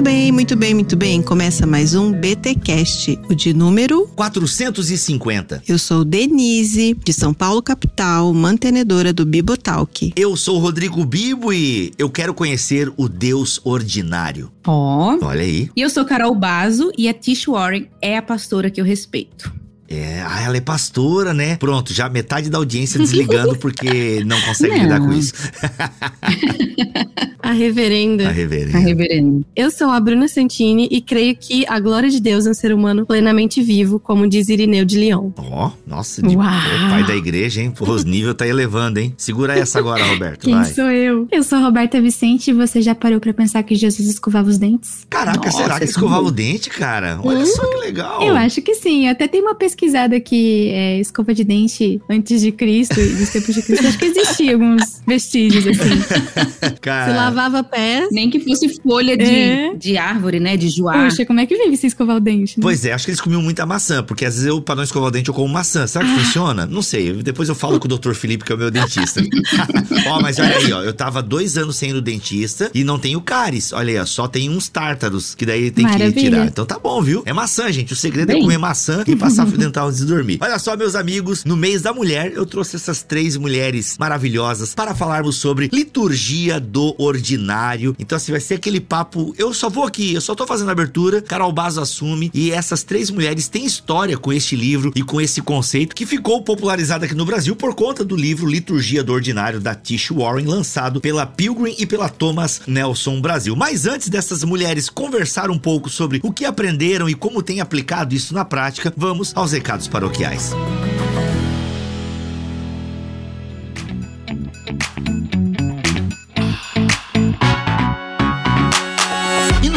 Muito bem, muito bem, muito bem. Começa mais um BTcast, o de número 450. Eu sou Denise, de São Paulo capital, mantenedora do Bibotalk. Eu sou o Rodrigo Bibo e eu quero conhecer o Deus ordinário. Ó. Olha aí. E eu sou Carol Bazo e a Tish Warren é a pastora que eu respeito. É, ah, ela é pastora, né? Pronto, já metade da audiência desligando porque não consegue Não. lidar com isso. A reverenda. A reverenda. A reverenda. Eu sou a Bruna Santini e creio que a glória de Deus é um ser humano plenamente vivo, como diz Irineu de Leão. Ó, nossa, de, pai da igreja, hein? Pô, os níveis tá elevando, hein? Segura essa agora, Roberto. Quem vai. sou eu? Eu sou a Roberta Vicente e você já parou pra pensar que Jesus escovava os dentes? Caraca, Nossa, será que esse escovava é o dente, cara? Olha só que legal. Eu acho que sim. Até tem uma pesquisada que é, escova de dente antes de Cristo e dos tempos de Cristo. Acho que existia alguns vestígios assim. Cara, Se lavava pés. Nem que fosse folha de, É. de árvore, né? De joar. Poxa, como é que vive sem escovar o dente? né? Pois é, acho que eles comiam muita maçã, porque às vezes eu, pra não escovar o dente, eu como maçã. Será que funciona? Não sei. Depois eu falo com o Dr. Felipe, que é o meu dentista. ó, mas olha aí, ó. Eu tava dois anos sem ir no dentista e não tenho cáries. Olha aí, ó. Só tem uns tártaros, que daí tem que Maravilha. tirar. Então tá bom, viu? É maçã, gente. O segredo é Bem. comer maçã e passar dental antes de dormir. Olha só, meus amigos, no mês da mulher, eu trouxe essas três mulheres maravilhosas para falarmos sobre liturgia do ordinário. Então, assim, vai ser aquele papo. Eu só vou aqui, eu só tô fazendo a abertura. Carol Bazo assume. E essas três mulheres têm história com este livro e com esse conceito que ficou popularizado aqui no Brasil por conta do livro Liturgia do Ordinário da Tish Warren, lançado pela Pilgrim e pela Thomas Nelson Brasil. Mas antes dessas mulheres conversar um pouco sobre o que aprenderam e como têm aplicado isso na prática, vamos aos recados paroquiais.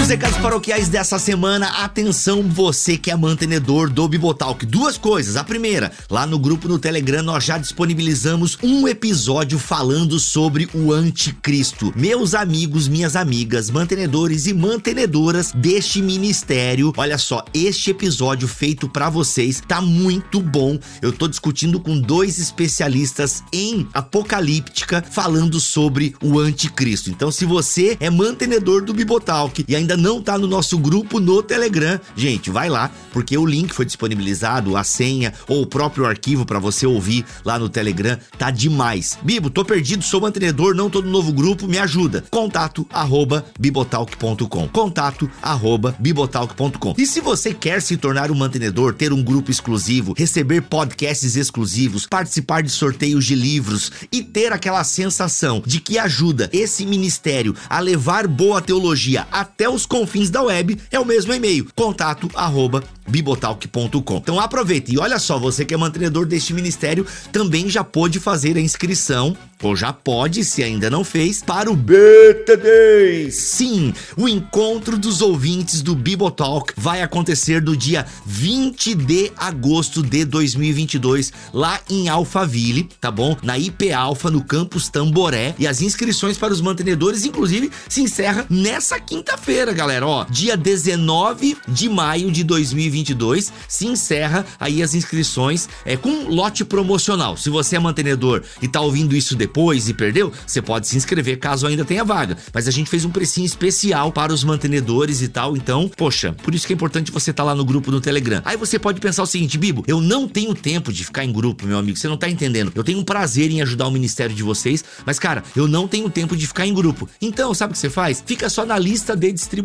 Nos recados paroquiais dessa semana, atenção você que é mantenedor do Bibotalk. Duas coisas. A primeira, lá no grupo no Telegram nós já disponibilizamos um episódio falando sobre o anticristo. Meus amigos, minhas amigas, mantenedores e mantenedoras deste ministério, olha só, este episódio feito pra vocês tá muito bom. Eu tô discutindo com dois especialistas em apocalíptica falando sobre o anticristo. Então, se você é mantenedor do Bibotalk e ainda não tá no nosso grupo no Telegram, gente, vai lá, porque o link foi disponibilizado, a senha ou o próprio arquivo pra você ouvir lá no Telegram, tá demais. Bibo, tô perdido, sou mantenedor, não tô no novo grupo, me ajuda. Contato arroba bibotalk.com. Contato arroba bibotalk.com. E se você quer se tornar um mantenedor, ter um grupo exclusivo, receber podcasts exclusivos, participar de sorteios de livros e ter aquela sensação de que ajuda esse ministério a levar boa teologia até os confins da web, é o mesmo e-mail, contato arroba bibotalk.com. Então aproveita e olha só, você que é mantenedor deste ministério também já pôde fazer a inscrição, ou já pode, se ainda não fez, para o BTD. Sim, o encontro dos ouvintes do Bibotalk vai acontecer do dia 20 de agosto de 2022, lá em Alphaville, tá bom? Na IP Alfa, no campus Tamboré. E as inscrições para os mantenedores, inclusive, se encerra nessa quinta-feira, galera. Ó, dia 19 de maio de 2022 se encerra aí as inscrições é, com lote promocional. Se você é mantenedor e tá ouvindo isso depois e perdeu, você pode se inscrever caso ainda tenha vaga. Mas a gente fez um precinho especial para os mantenedores e tal. Então, poxa, por isso que é importante você estar lá no grupo no Telegram. Aí você pode pensar o seguinte, Bibo, eu não tenho tempo de ficar em grupo, meu amigo. Você não tá entendendo. Eu tenho um prazer em ajudar o ministério de vocês, mas cara, eu não tenho tempo de ficar em grupo. Então, sabe o que você faz? Fica só na lista de distribuição.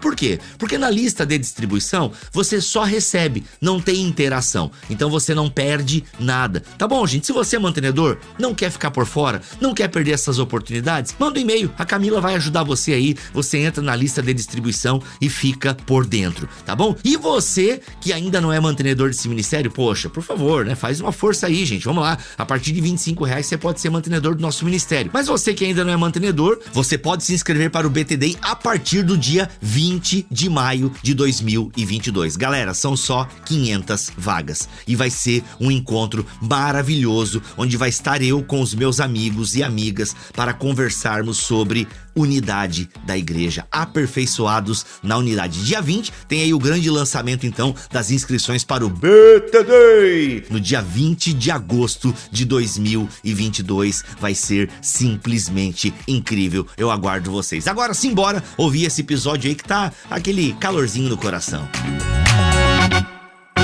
Por quê? Porque na lista de distribuição você só recebe, não tem interação. Então você não perde nada. Tá bom, gente? Se você é mantenedor, não quer ficar por fora, não quer perder essas oportunidades, manda um e-mail. A Camila vai ajudar você aí. Você entra na lista de distribuição e fica por dentro, tá bom? E você que ainda não é mantenedor desse ministério, poxa, por favor, né? Faz uma força aí, gente. Vamos lá. A partir de 25 reais você pode ser mantenedor do nosso ministério. Mas você que ainda não é mantenedor, você pode se inscrever para o BTD a partir do dia 20 de maio de 2022. Galera, são só 500 vagas e vai ser um encontro maravilhoso onde vai estar eu com os meus amigos e amigas para conversarmos sobre unidade da igreja, aperfeiçoados na unidade. Dia 20 tem aí o grande lançamento então das inscrições para o BTD. No dia 20 de agosto de 2022 vai ser simplesmente incrível. Eu aguardo vocês. Agora simbora ouvir esse episódio aí que tá aquele calorzinho no coração.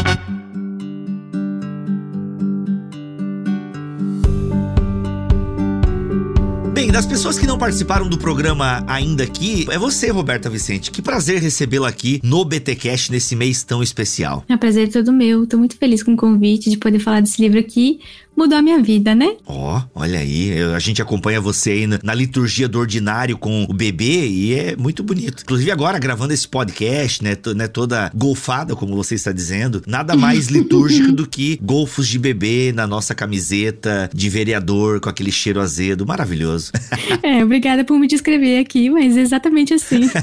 Bem, das pessoas que não participaram do programa ainda aqui, é você, Roberta Vicente. Que prazer recebê-la aqui no BTcast nesse mês tão especial. É um prazer todo meu. Tô muito feliz com o convite de poder falar desse livro aqui mudou a minha vida, né? Ó, oh, olha aí, eu, a gente acompanha você aí na, na, liturgia do ordinário com o bebê e é muito bonito. Inclusive agora gravando esse podcast, né, né toda golfada, como você está dizendo, nada mais litúrgico do que golfos de bebê na nossa camiseta de vereador com aquele cheiro azedo, maravilhoso. É, obrigada por me descrever aqui, mas é exatamente assim.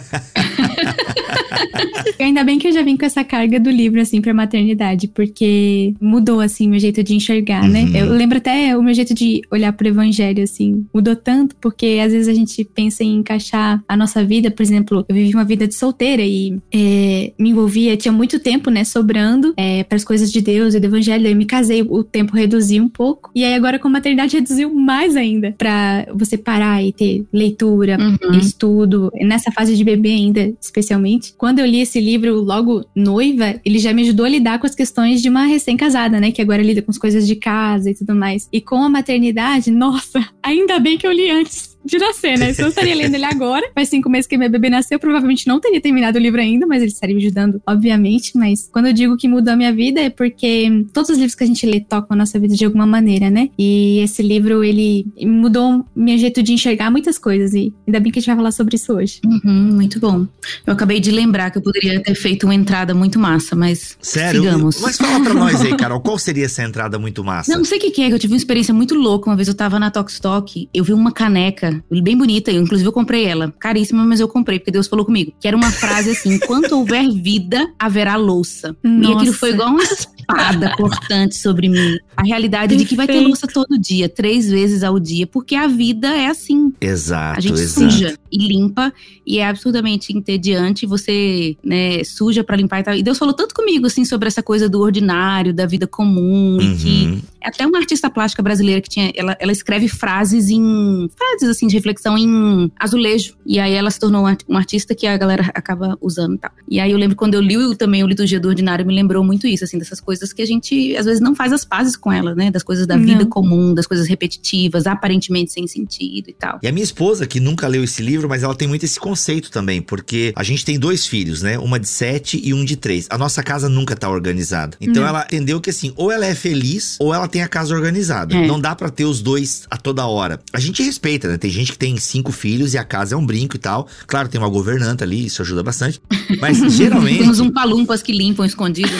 Ainda bem que eu já vim com essa carga do livro assim para maternidade, porque mudou assim meu jeito de enxergar, né? uhum. né? Eu lembro até o meu jeito de olhar pro evangelho, assim, mudou tanto, porque às vezes a gente pensa em encaixar a nossa vida, por exemplo, eu vivi uma vida de solteira e é, me envolvia, tinha muito tempo, né, sobrando é, para as coisas de Deus e do evangelho. Eu me casei, o tempo reduziu um pouco. E aí agora com a maternidade reduziu mais ainda, para você parar e ter leitura, uhum. estudo, nessa fase de bebê ainda, especialmente. Quando eu li esse livro logo noiva, ele já me ajudou a lidar com as questões de uma recém-casada, né, que agora lida com as coisas de casa e tudo mais. E com a maternidade, nossa, ainda bem que eu li antes de nascer, né? Se eu estaria lendo ele agora, faz cinco meses que meu bebê nasceu, provavelmente não teria terminado o livro ainda, mas ele estaria me ajudando, obviamente. Mas quando eu digo que mudou a minha vida, é porque todos os livros que a gente lê tocam a nossa vida de alguma maneira, né? E esse livro, ele mudou meu jeito de enxergar muitas coisas. E ainda bem que a gente vai falar sobre isso hoje. Uhum, muito bom. Eu acabei de lembrar que eu poderia ter feito uma entrada muito massa, mas. Sério? Sigamos. Mas fala pra nós aí, Carol, qual seria essa entrada muito massa? Não, não sei o que, que é, que eu tive uma experiência muito louca. Uma vez eu tava na Tokstok, eu vi uma caneca bem bonita. Inclusive, eu comprei ela. Caríssima, mas eu comprei, porque Deus falou comigo. Que era uma frase assim: enquanto houver vida, haverá louça. Nossa. E aquilo foi igual uma espada cortante sobre mim. A realidade Perfeito. de que vai ter louça todo dia, três vezes ao dia, porque a vida é assim. Exato. A gente exato. suja e limpa, e é absurdamente entediante. Você, né, suja para limpar e tal. E Deus falou tanto comigo, assim, sobre essa coisa do ordinário, da vida comum, uhum. e que é até uma artista plástica brasileira que tinha, ela, ela escreve frases em, frases assim de reflexão em azulejo, e aí ela se tornou uma artista que a galera acaba usando e tal. E aí eu lembro quando eu li também o Liturgia do Ordinário, me lembrou muito isso, assim, dessas coisas que a gente às vezes não faz as pazes com ela, né? Das coisas da não. vida comum, das coisas repetitivas, aparentemente sem sentido e tal. E a minha esposa, que nunca leu esse livro, mas ela tem muito esse conceito também, porque a gente tem dois filhos, né? Uma de sete e um de três. A nossa casa nunca tá organizada. Então ela entendeu que assim, ou ela é feliz, ou ela tem a casa organizada. É. Não dá para ter os dois a toda hora. A gente respeita, né? Tem gente que tem cinco filhos e a casa é um brinco e tal. Claro, tem uma governanta ali, isso ajuda bastante. Mas geralmente. Temos um palumpas que limpam escondido.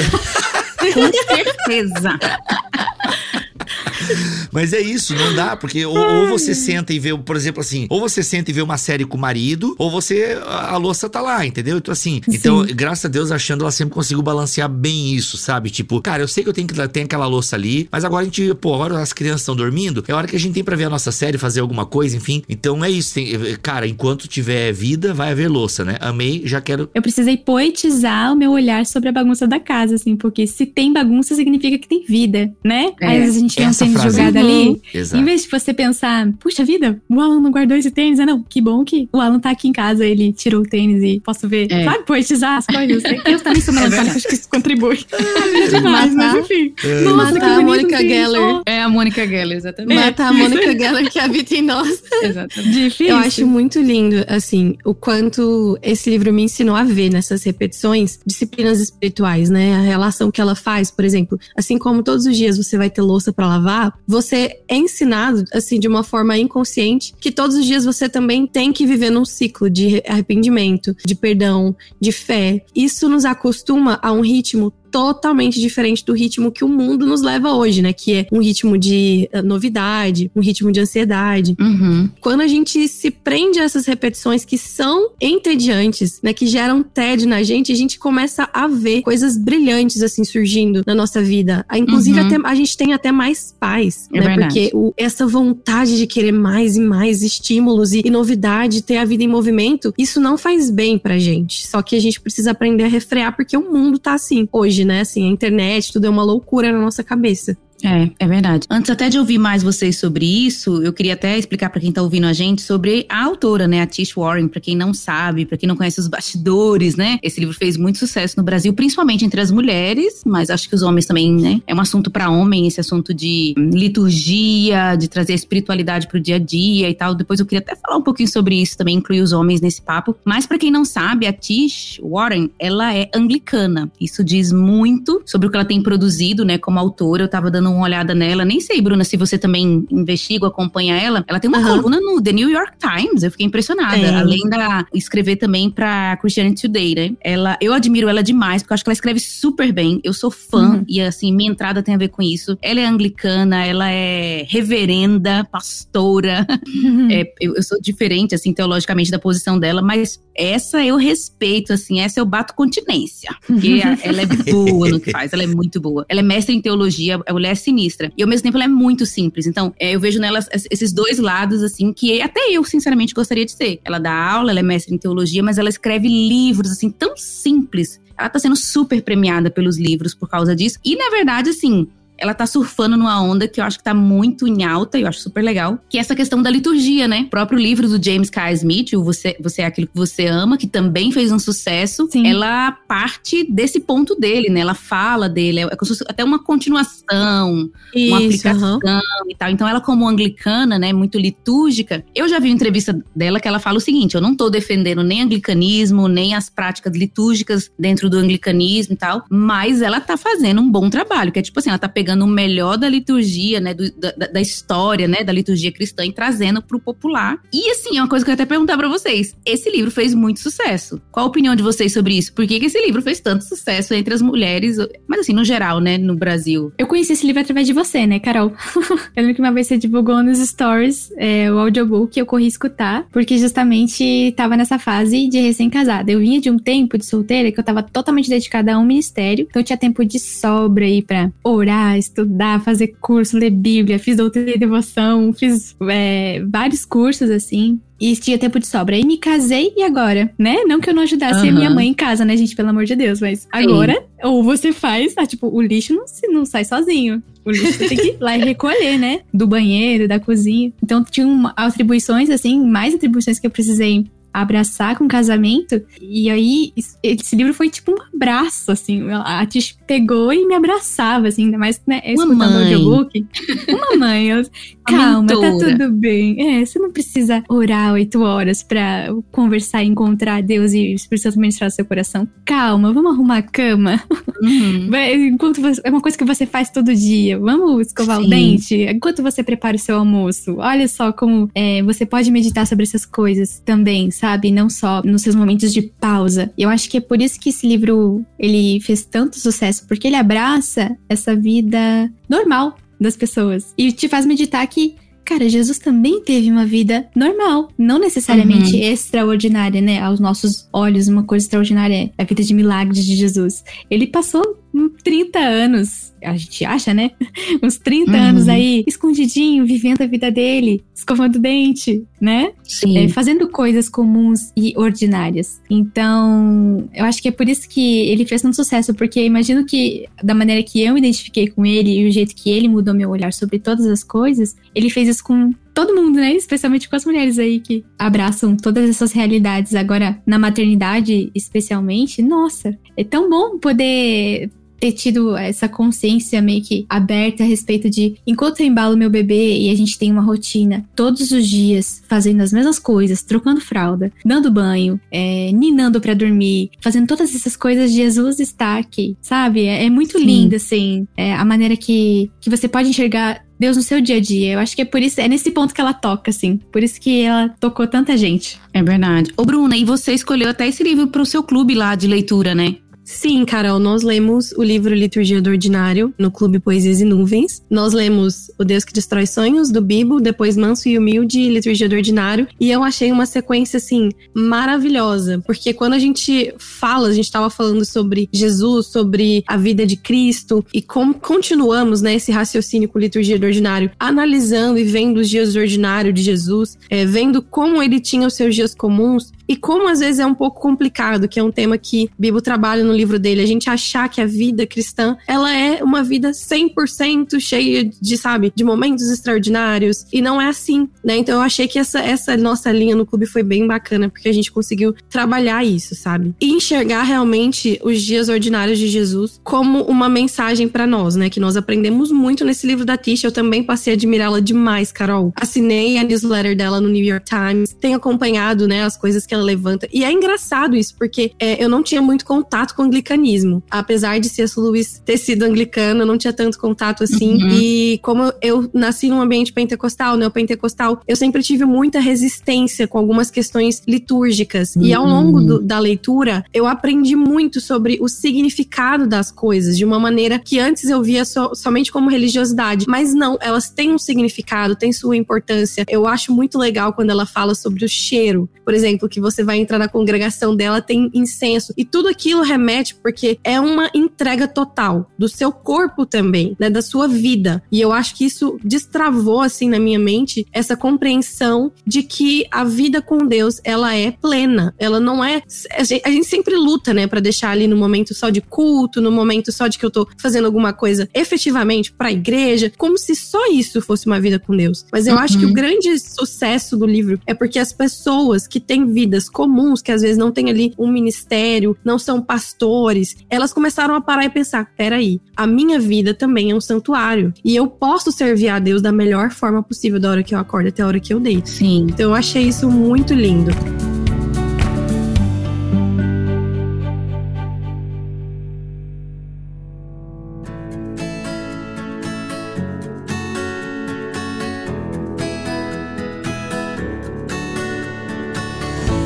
Com certeza. Mas é isso, não dá, porque ou, ou, você senta e vê, por exemplo, assim, ou você senta e vê uma série com o marido, ou você, a, a louça tá lá, entendeu? Então, assim, Sim. então, graças a Deus, achando, ela sempre consigo balancear bem isso, sabe? Tipo, cara, eu sei que eu tenho que ter aquela louça ali, mas agora a gente, pô, agora as crianças estão dormindo, é hora que a gente tem pra ver a nossa série, fazer alguma coisa, enfim. Então é isso, tem, cara, enquanto tiver vida, vai haver louça, né? Amei, já quero. Eu precisei poetizar o meu olhar sobre a bagunça da casa, assim, porque se tem bagunça, significa que tem vida, né? É, Aí a gente tem um tênis jogado ali. Uhum. Exato. Em vez de você pensar, puxa vida, o Alan não guardou esse tênis. Ah, não, que bom que o Alan tá aqui em casa, ele tirou o tênis e posso ver, é. sabe, poetizar as coisas. Eu também sou melancólica, acho que isso contribui. é demais, mas enfim. É. Nossa, Matar a Mônica Geller. É a Mônica Geller, exatamente. Matar a Mônica Geller que habita em nós. Exatamente. Difícil. Eu acho muito lindo, assim, o quanto esse livro me ensinou a ver nessas repetições disciplinas espirituais, né? A relação que ela faz, por exemplo, assim como todos os dias você vai ter louça para lavar, você é ensinado, assim, de uma forma inconsciente, que todos os dias você também tem que viver num ciclo de arrependimento, de perdão, de fé. Isso nos acostuma a um ritmo totalmente diferente do ritmo que o mundo nos leva hoje, né? Que é um ritmo de uh, novidade, um ritmo de ansiedade. Uhum. Quando a gente se prende a essas repetições que são entediantes, né? Que geram tédio na gente, a gente começa a ver coisas brilhantes assim surgindo na nossa vida. Inclusive, uhum. até, a gente tem até mais paz, é né? Verdade. Porque o, essa vontade de querer mais e mais estímulos e, e novidade, ter a vida em movimento, isso não faz bem pra gente. Só que a gente precisa aprender a refrear porque o mundo tá assim hoje, né? Assim, a internet, tudo é uma loucura na nossa cabeça. É, é verdade. Antes até de ouvir mais vocês sobre isso, eu queria até explicar para quem tá ouvindo a gente sobre a autora, né, a Tish Warren, para quem não sabe, para quem não conhece os bastidores, né? Esse livro fez muito sucesso no Brasil, principalmente entre as mulheres, mas acho que os homens também, né? É um assunto para homem, esse assunto de liturgia, de trazer a espiritualidade pro dia a dia e tal. Depois eu queria até falar um pouquinho sobre isso também, incluir os homens nesse papo. Mas para quem não sabe, a Tish Warren, ela é anglicana. Isso diz muito sobre o que ela tem produzido, né, como autora. Eu tava dando uma olhada nela. Nem sei, Bruna, se você também investiga, acompanha ela. Ela tem uma uhum. coluna no The New York Times. Eu fiquei impressionada. É. Além da escrever também pra Christianity Today, né? Ela, eu admiro ela demais, porque eu acho que ela escreve super bem. Eu sou fã uhum. e, assim, minha entrada tem a ver com isso. Ela é anglicana, ela é reverenda, pastora. Uhum. É, eu, eu sou diferente, assim, teologicamente da posição dela, mas essa eu respeito, assim, essa eu bato continência. Porque ela é boa no que faz, ela é muito boa. Ela é mestre em teologia, a mulher é sinistra. E ao mesmo tempo ela é muito simples. Então, é, eu vejo nela esses dois lados, assim, que até eu, sinceramente, gostaria de ser. Ela dá aula, ela é mestre em teologia, mas ela escreve livros, assim, tão simples. Ela tá sendo super premiada pelos livros por causa disso. E, na verdade, assim, ela tá surfando numa onda que eu acho que tá muito em alta, e eu acho super legal, que é essa questão da liturgia, né? O próprio livro do James K. Smith, o Você, você é aquilo que você ama, que também fez um sucesso, Sim. ela parte desse ponto dele, né? Ela fala dele, é até uma continuação, Isso, uma aplicação uhum. e tal. Então ela como anglicana, né, muito litúrgica, eu já vi uma entrevista dela que ela fala o seguinte, eu não tô defendendo nem anglicanismo, nem as práticas litúrgicas dentro do anglicanismo e tal, mas ela tá fazendo um bom trabalho, que é tipo assim, ela tá pegando pegando o melhor da liturgia, né, do, da, da, história, né, da liturgia cristã e trazendo pro popular. E assim, é uma coisa que eu até perguntar para vocês. Esse livro fez muito sucesso. Qual a opinião de vocês sobre isso? Por que, que esse livro fez tanto sucesso entre as mulheres, mas assim, no geral, né, no Brasil? Eu conheci esse livro através de você, né, Carol? eu lembro que uma vez você divulgou nos stories é, o audiobook eu corri escutar, porque justamente tava nessa fase de recém-casada. Eu vinha de um tempo de solteira que eu tava totalmente dedicada a um ministério, então eu tinha tempo de sobra aí pra orar, estudar, fazer curso, ler Bíblia, fiz doutrina e devoção, fiz é, vários cursos assim. E tinha tempo de sobra. Aí me casei e agora, né? Não que eu não ajudasse uhum. a minha mãe em casa, né, gente? Pelo amor de Deus. Mas agora, Sim. ou você faz, ah, tipo, o lixo não, não sai sozinho. O lixo você tem que ir lá e recolher, né? Do banheiro, da cozinha. Então tinha uma, atribuições, assim, mais atribuições que eu precisei abraçar com casamento. E aí, esse livro foi tipo um abraço, assim. A Tish pegou e me abraçava, assim, ainda mais né, escutando o audiobook. Uma mãe, eu, calma, tá tudo bem. É, você não precisa orar oito horas pra conversar e encontrar Deus e o Espírito Santo ministrar seu coração. Calma, vamos arrumar a cama. Uhum. Enquanto você, é uma coisa que você faz todo dia. Vamos escovar Sim. o dente? Enquanto você prepara o seu almoço. Olha só como é, você pode meditar sobre essas coisas também, sabe? Não só nos seus momentos de pausa. Eu acho que é por isso que esse livro ele fez tanto sucesso, porque ele abraça essa vida normal das pessoas e te faz meditar que Cara, Jesus também teve uma vida normal, não necessariamente uhum. extraordinária, né? Aos nossos olhos, uma coisa extraordinária é a vida de milagres de Jesus. Ele passou 30 anos a gente acha, né? Uns 30 uhum. anos aí, escondidinho, vivendo a vida dele, escovando dente, né? Sim. É, fazendo coisas comuns e ordinárias. Então, eu acho que é por isso que ele fez tanto sucesso, porque imagino que, da maneira que eu me identifiquei com ele e o jeito que ele mudou meu olhar sobre todas as coisas, ele fez isso com todo mundo, né? Especialmente com as mulheres aí que abraçam todas essas realidades. Agora, na maternidade, especialmente, nossa, é tão bom poder ter tido essa consciência meio que aberta a respeito de enquanto eu embalo meu bebê e a gente tem uma rotina todos os dias fazendo as mesmas coisas, trocando fralda, dando banho, é, ninando para dormir, fazendo todas essas coisas, Jesus está aqui, sabe? É, é muito Sim. lindo, assim, é, a maneira que, que você pode enxergar Deus no seu dia a dia. Eu acho que é por isso, é nesse ponto que ela toca, assim. Por isso que ela tocou tanta gente. É verdade. Ô, Bruna, e você escolheu até esse livro pro seu clube lá de leitura, né? Sim, Carol, nós lemos o livro Liturgia do Ordinário no Clube Poesias e Nuvens. Nós lemos O Deus que Destrói Sonhos, do Bibo, depois Manso e Humilde, Liturgia do Ordinário. E eu achei uma sequência, assim, maravilhosa. Porque quando a gente fala, a gente estava falando sobre Jesus, sobre a vida de Cristo, e como continuamos, né, esse raciocínio com Liturgia do Ordinário, analisando e vendo os dias do ordinário de Jesus, é, vendo como ele tinha os seus dias comuns, e como às vezes é um pouco complicado, que é um tema que Bibo trabalha no livro dele, a gente achar que a vida cristã, ela é uma vida 100% cheia de, sabe, de momentos extraordinários, e não é assim, né? Então eu achei que essa, essa nossa linha no clube foi bem bacana, porque a gente conseguiu trabalhar isso, sabe? E enxergar realmente os dias ordinários de Jesus como uma mensagem para nós, né? Que nós aprendemos muito nesse livro da Tisha, eu também passei a admirá-la demais, Carol. Assinei a newsletter dela no New York Times, tenho acompanhado, né, as coisas que que ela levanta. E é engraçado isso, porque é, eu não tinha muito contato com o anglicanismo. Apesar de C.S. Lewis ter sido anglicano, eu não tinha tanto contato assim. Uhum. E como eu nasci num ambiente pentecostal, neopentecostal, eu sempre tive muita resistência com algumas questões litúrgicas. Uhum. E ao longo do, da leitura, eu aprendi muito sobre o significado das coisas, de uma maneira que antes eu via so, somente como religiosidade. Mas não, elas têm um significado, têm sua importância. Eu acho muito legal quando ela fala sobre o cheiro. Por exemplo, que você vai entrar na congregação dela, tem incenso. E tudo aquilo remete porque é uma entrega total do seu corpo também, né? Da sua vida. E eu acho que isso destravou, assim, na minha mente, essa compreensão de que a vida com Deus, ela é plena. Ela não é. A gente, a gente sempre luta, né, para deixar ali no momento só de culto, no momento só de que eu tô fazendo alguma coisa efetivamente pra igreja, como se só isso fosse uma vida com Deus. Mas eu uhum. acho que o uhum. grande sucesso do livro é porque as pessoas que têm vida vidas comuns, que às vezes não tem ali um ministério, não são pastores, elas começaram a parar e pensar: peraí, a minha vida também é um santuário. E eu posso servir a Deus da melhor forma possível da hora que eu acordo até a hora que eu deito. Sim. Então eu achei isso muito lindo.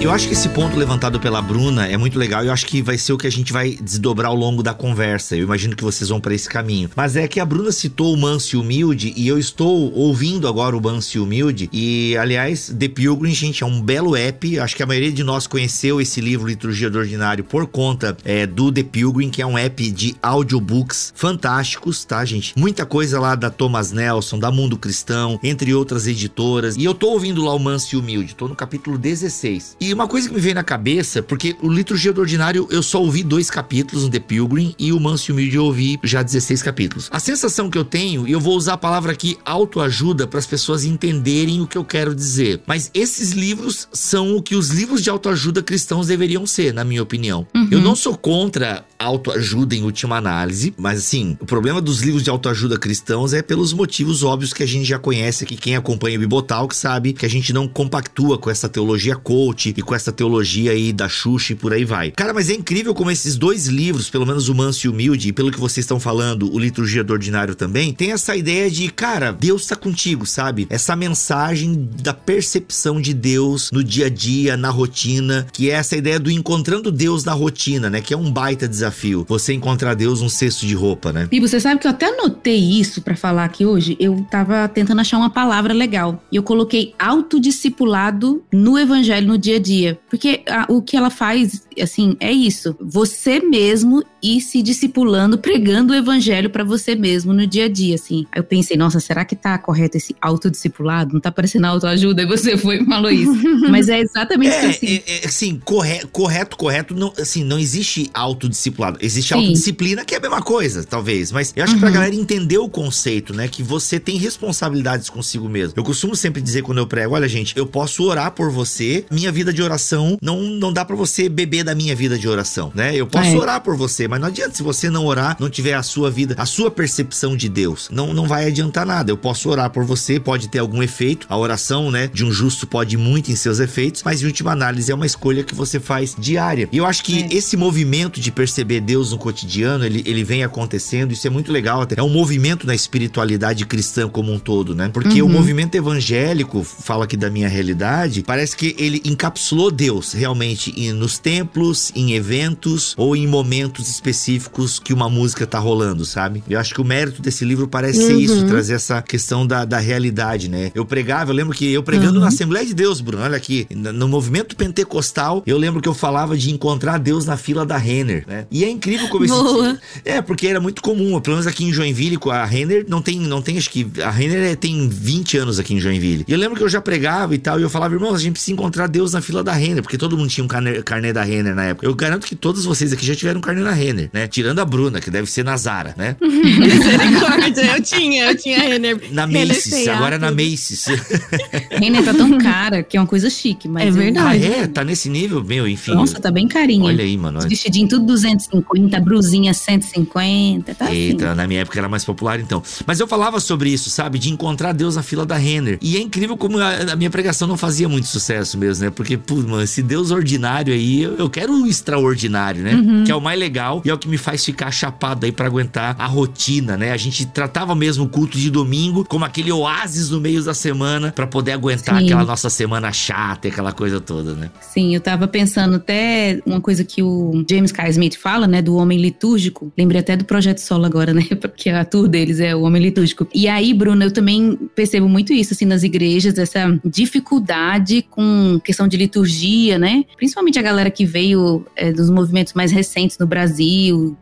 Eu acho que esse ponto levantado pela Bruna é muito legal e eu acho que vai ser o que a gente vai desdobrar ao longo da conversa. Eu imagino que vocês vão para esse caminho. Mas é que a Bruna citou o Manso e Humilde e eu estou ouvindo agora o Manso e Humilde. E, aliás, The Pilgrim, gente, é um belo app. Acho que a maioria de nós conheceu esse livro Liturgia do Ordinário por conta é, do The Pilgrim, que é um app de audiobooks fantásticos, tá, gente? Muita coisa lá da Thomas Nelson, da Mundo Cristão, entre outras editoras. E eu tô ouvindo lá o Manso e Humilde, tô no capítulo 16. E uma coisa que me veio na cabeça, porque o Liturgia do Ordinário eu só ouvi dois capítulos no The Pilgrim e o Manso e Humilde eu ouvi já 16 capítulos. A sensação que eu tenho, e eu vou usar a palavra aqui autoajuda para as pessoas entenderem o que eu quero dizer. Mas esses livros são o que os livros de autoajuda cristãos deveriam ser, na minha opinião. Uhum. Eu não sou contra autoajuda em última análise, mas assim, o problema dos livros de autoajuda cristãos é pelos motivos óbvios que a gente já conhece aqui, quem acompanha o Bibotal que sabe que a gente não compactua com essa teologia coach e com essa teologia aí da Xuxa e por aí vai. Cara, mas é incrível como esses dois livros, pelo menos o Manso e o Humilde, e pelo que vocês estão falando, o Liturgia do Ordinário também, tem essa ideia de, cara, Deus tá contigo, sabe? Essa mensagem da percepção de Deus no dia a dia, na rotina, que é essa ideia do encontrando Deus na rotina, né? Que é um baita desafio. Você encontrar Deus num cesto de roupa, né? E você sabe que eu até anotei isso para falar aqui hoje. Eu tava tentando achar uma palavra legal. E eu coloquei autodiscipulado no evangelho no dia a dia dia. Porque a, o que ela faz, assim, é isso. Você mesmo ir se discipulando, pregando o evangelho para você mesmo no dia a dia, assim. Aí eu pensei, nossa, será que tá correto esse autodiscipulado? Não tá parecendo autoajuda? E você foi e falou isso. Mas é exatamente é, assim. É, é, assim, correto, correto, correto, não, assim, não existe autodiscipulado. Existe Sim. autodisciplina, que é a mesma coisa, talvez. Mas eu acho uhum. que pra uhum. galera entender o conceito, né, que você tem responsabilidades consigo mesmo. Eu costumo sempre dizer quando eu prego, olha, gente, eu posso orar por você, minha vida de oração não, não dá para você beber da minha vida de oração, né? Eu posso é. orar por você, mas não adianta se você não orar, não tiver a sua vida, a sua percepção de Deus, não, não vai adiantar nada. Eu posso orar por você, pode ter algum efeito, a oração, né, de um justo pode ir muito em seus efeitos, mas em última análise é uma escolha que você faz diária. E eu acho que é. esse movimento de perceber Deus no cotidiano, ele, ele vem acontecendo, isso é muito legal, até. é um movimento na espiritualidade cristã como um todo, né? Porque uhum. o movimento evangélico, fala aqui da minha realidade, parece que ele encapsulou Deus realmente nos templos em eventos ou em momentos específicos que uma música tá rolando, sabe? Eu acho que o mérito desse livro parece ser isso, Uhum. trazer essa questão da, da realidade, né? Eu pregava, eu lembro que eu pregando Uhum. na Assembleia de Deus, Bruno, olha aqui, no movimento pentecostal, eu lembro que eu falava de encontrar Deus na fila da Renner, né? E é incrível como esse Boa. é, porque era muito comum, pelo menos aqui em Joinville, com a Renner não tem, não tem, acho que a Renner é- tem 20 anos aqui em Joinville. E eu lembro que eu já pregava e tal, e eu falava, irmãos, a gente precisa encontrar Deus na fila da Renner, porque todo mundo tinha um carnê, carnê da Renner na época. Eu garanto que todos vocês aqui já tiveram um carnê na Renner, né? Tirando a Bruna, que deve ser na Zara, né? Misericórdia, eu tinha, eu tinha Renner. Na Renner Macy's, C&A, agora é na. Macy's. Renner tá tão cara que é uma coisa chique, mas. É eu- verdade. ah, é? Tá nesse nível? Meu, enfim. Nossa, tá bem carinha. Olha aí, mano. Os vestidinhos tudo 250, brusinha 150, tá assim. Eita, na minha época era mais popular então. Mas eu falava sobre isso, sabe? De encontrar Deus na fila da Renner. E é incrível como a, a minha pregação não fazia muito sucesso mesmo, né? Porque, pô, mano, esse Deus ordinário aí, eu, eu quero o extraordinário, né? Que é o mais legal e é o que me faz ficar chapado aí pra aguentar a rotina, né? A gente tratava mesmo o culto de domingo como aquele oásis no meio da semana pra poder aguentar Sim. aquela nossa semana chata e aquela coisa toda, né? Sim, eu tava pensando até uma coisa que o James K. Smith fala, né, do homem litúrgico. Lembrei até do Projeto Solo agora, né, porque a tour deles é o homem litúrgico. E aí, Bruna, eu também percebo muito isso, assim, nas igrejas, essa dificuldade com questão de liturgia, né? Principalmente a galera que veio é, dos movimentos mais recentes no Brasil,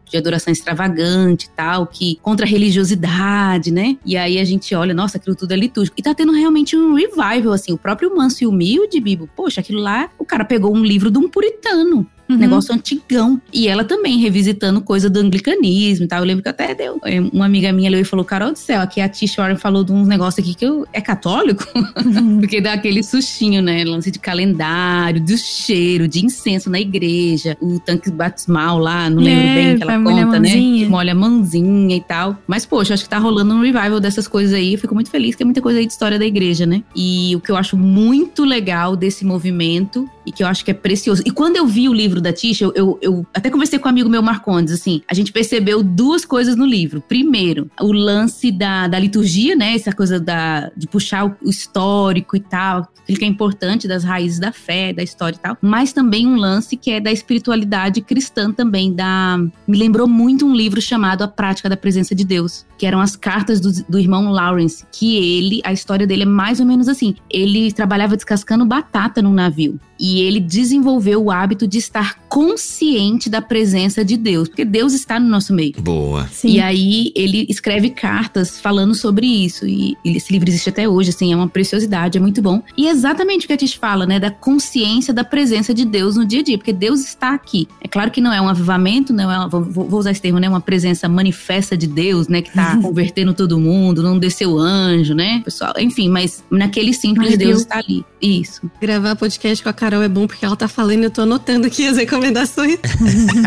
de adoração extravagante e tal, que contra a religiosidade, né? E aí a gente olha, nossa, aquilo tudo é litúrgico. E tá tendo realmente um revival, assim, o próprio Manso e Humilde, Bibo, poxa, aquilo lá, o cara pegou um livro de um puritano. Uhum. Negócio antigão. E ela também revisitando coisa do anglicanismo e tal. Eu lembro que até deu. eh, Uma amiga minha leu e falou: Carol do céu, aqui a Tish Warren falou de uns negócios aqui que eu, é católico? Porque dá aquele sustinho, né? Lance de calendário, do cheiro, de incenso na igreja, o tanque batismal lá, não lembro É, bem que ela conta, né? Que molha a mãozinha e tal. Mas, poxa, acho que tá rolando um revival dessas coisas aí. Eu fico muito feliz que é muita coisa aí de história da igreja, né? E o que eu acho muito legal desse movimento e que eu acho que é precioso. E quando eu vi o livro da Tisha, eu, eu, eu até conversei com um amigo meu, Marcondes, assim, a gente percebeu duas coisas no livro. Primeiro, o lance da, da liturgia, né? Essa coisa da, de puxar o, o histórico e tal, aquilo que é importante das raízes da fé, da história e tal. Mas também um lance que é da espiritualidade cristã também, da... Me lembrou muito um livro chamado A Prática da Presença de Deus, que eram as cartas do, do irmão Lawrence, que ele, a história dele é mais ou menos assim. Ele trabalhava descascando batata num navio. E ele desenvolveu o hábito de estar あ consciente da presença de Deus, porque Deus está no nosso meio. Boa. Sim. E aí ele escreve cartas falando sobre isso. E esse livro existe até hoje, assim, é uma preciosidade, é muito bom. E é exatamente o que a Tish fala, né? Da consciência da presença de Deus no dia a dia, porque Deus está aqui. É claro que não é um avivamento, não é uma, vou, usar esse termo, né? Uma presença manifesta de Deus, né? Que tá convertendo todo mundo, não desceu anjo, né? Pessoal, enfim, mas naquele simples Ai, Deus Deus. está ali. Isso. Gravar podcast com a Carol é bom porque ela tá falando e eu tô anotando aqui as recomendações.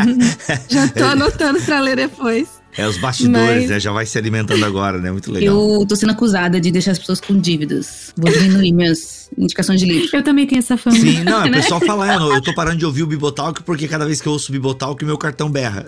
Já tô anotando pra ler depois. É os bastidores, Mas- né? Já vai se alimentando agora, né? Muito legal. Eu tô sendo acusada de deixar as pessoas com dívidas. Vou diminuir minhas indicações de livro. Eu também tenho essa fama. Sim, não, é o né? pessoal fala, eu, eu tô parando de ouvir o Bibotalk porque cada vez que eu ouço o Bibotalk, meu cartão berra.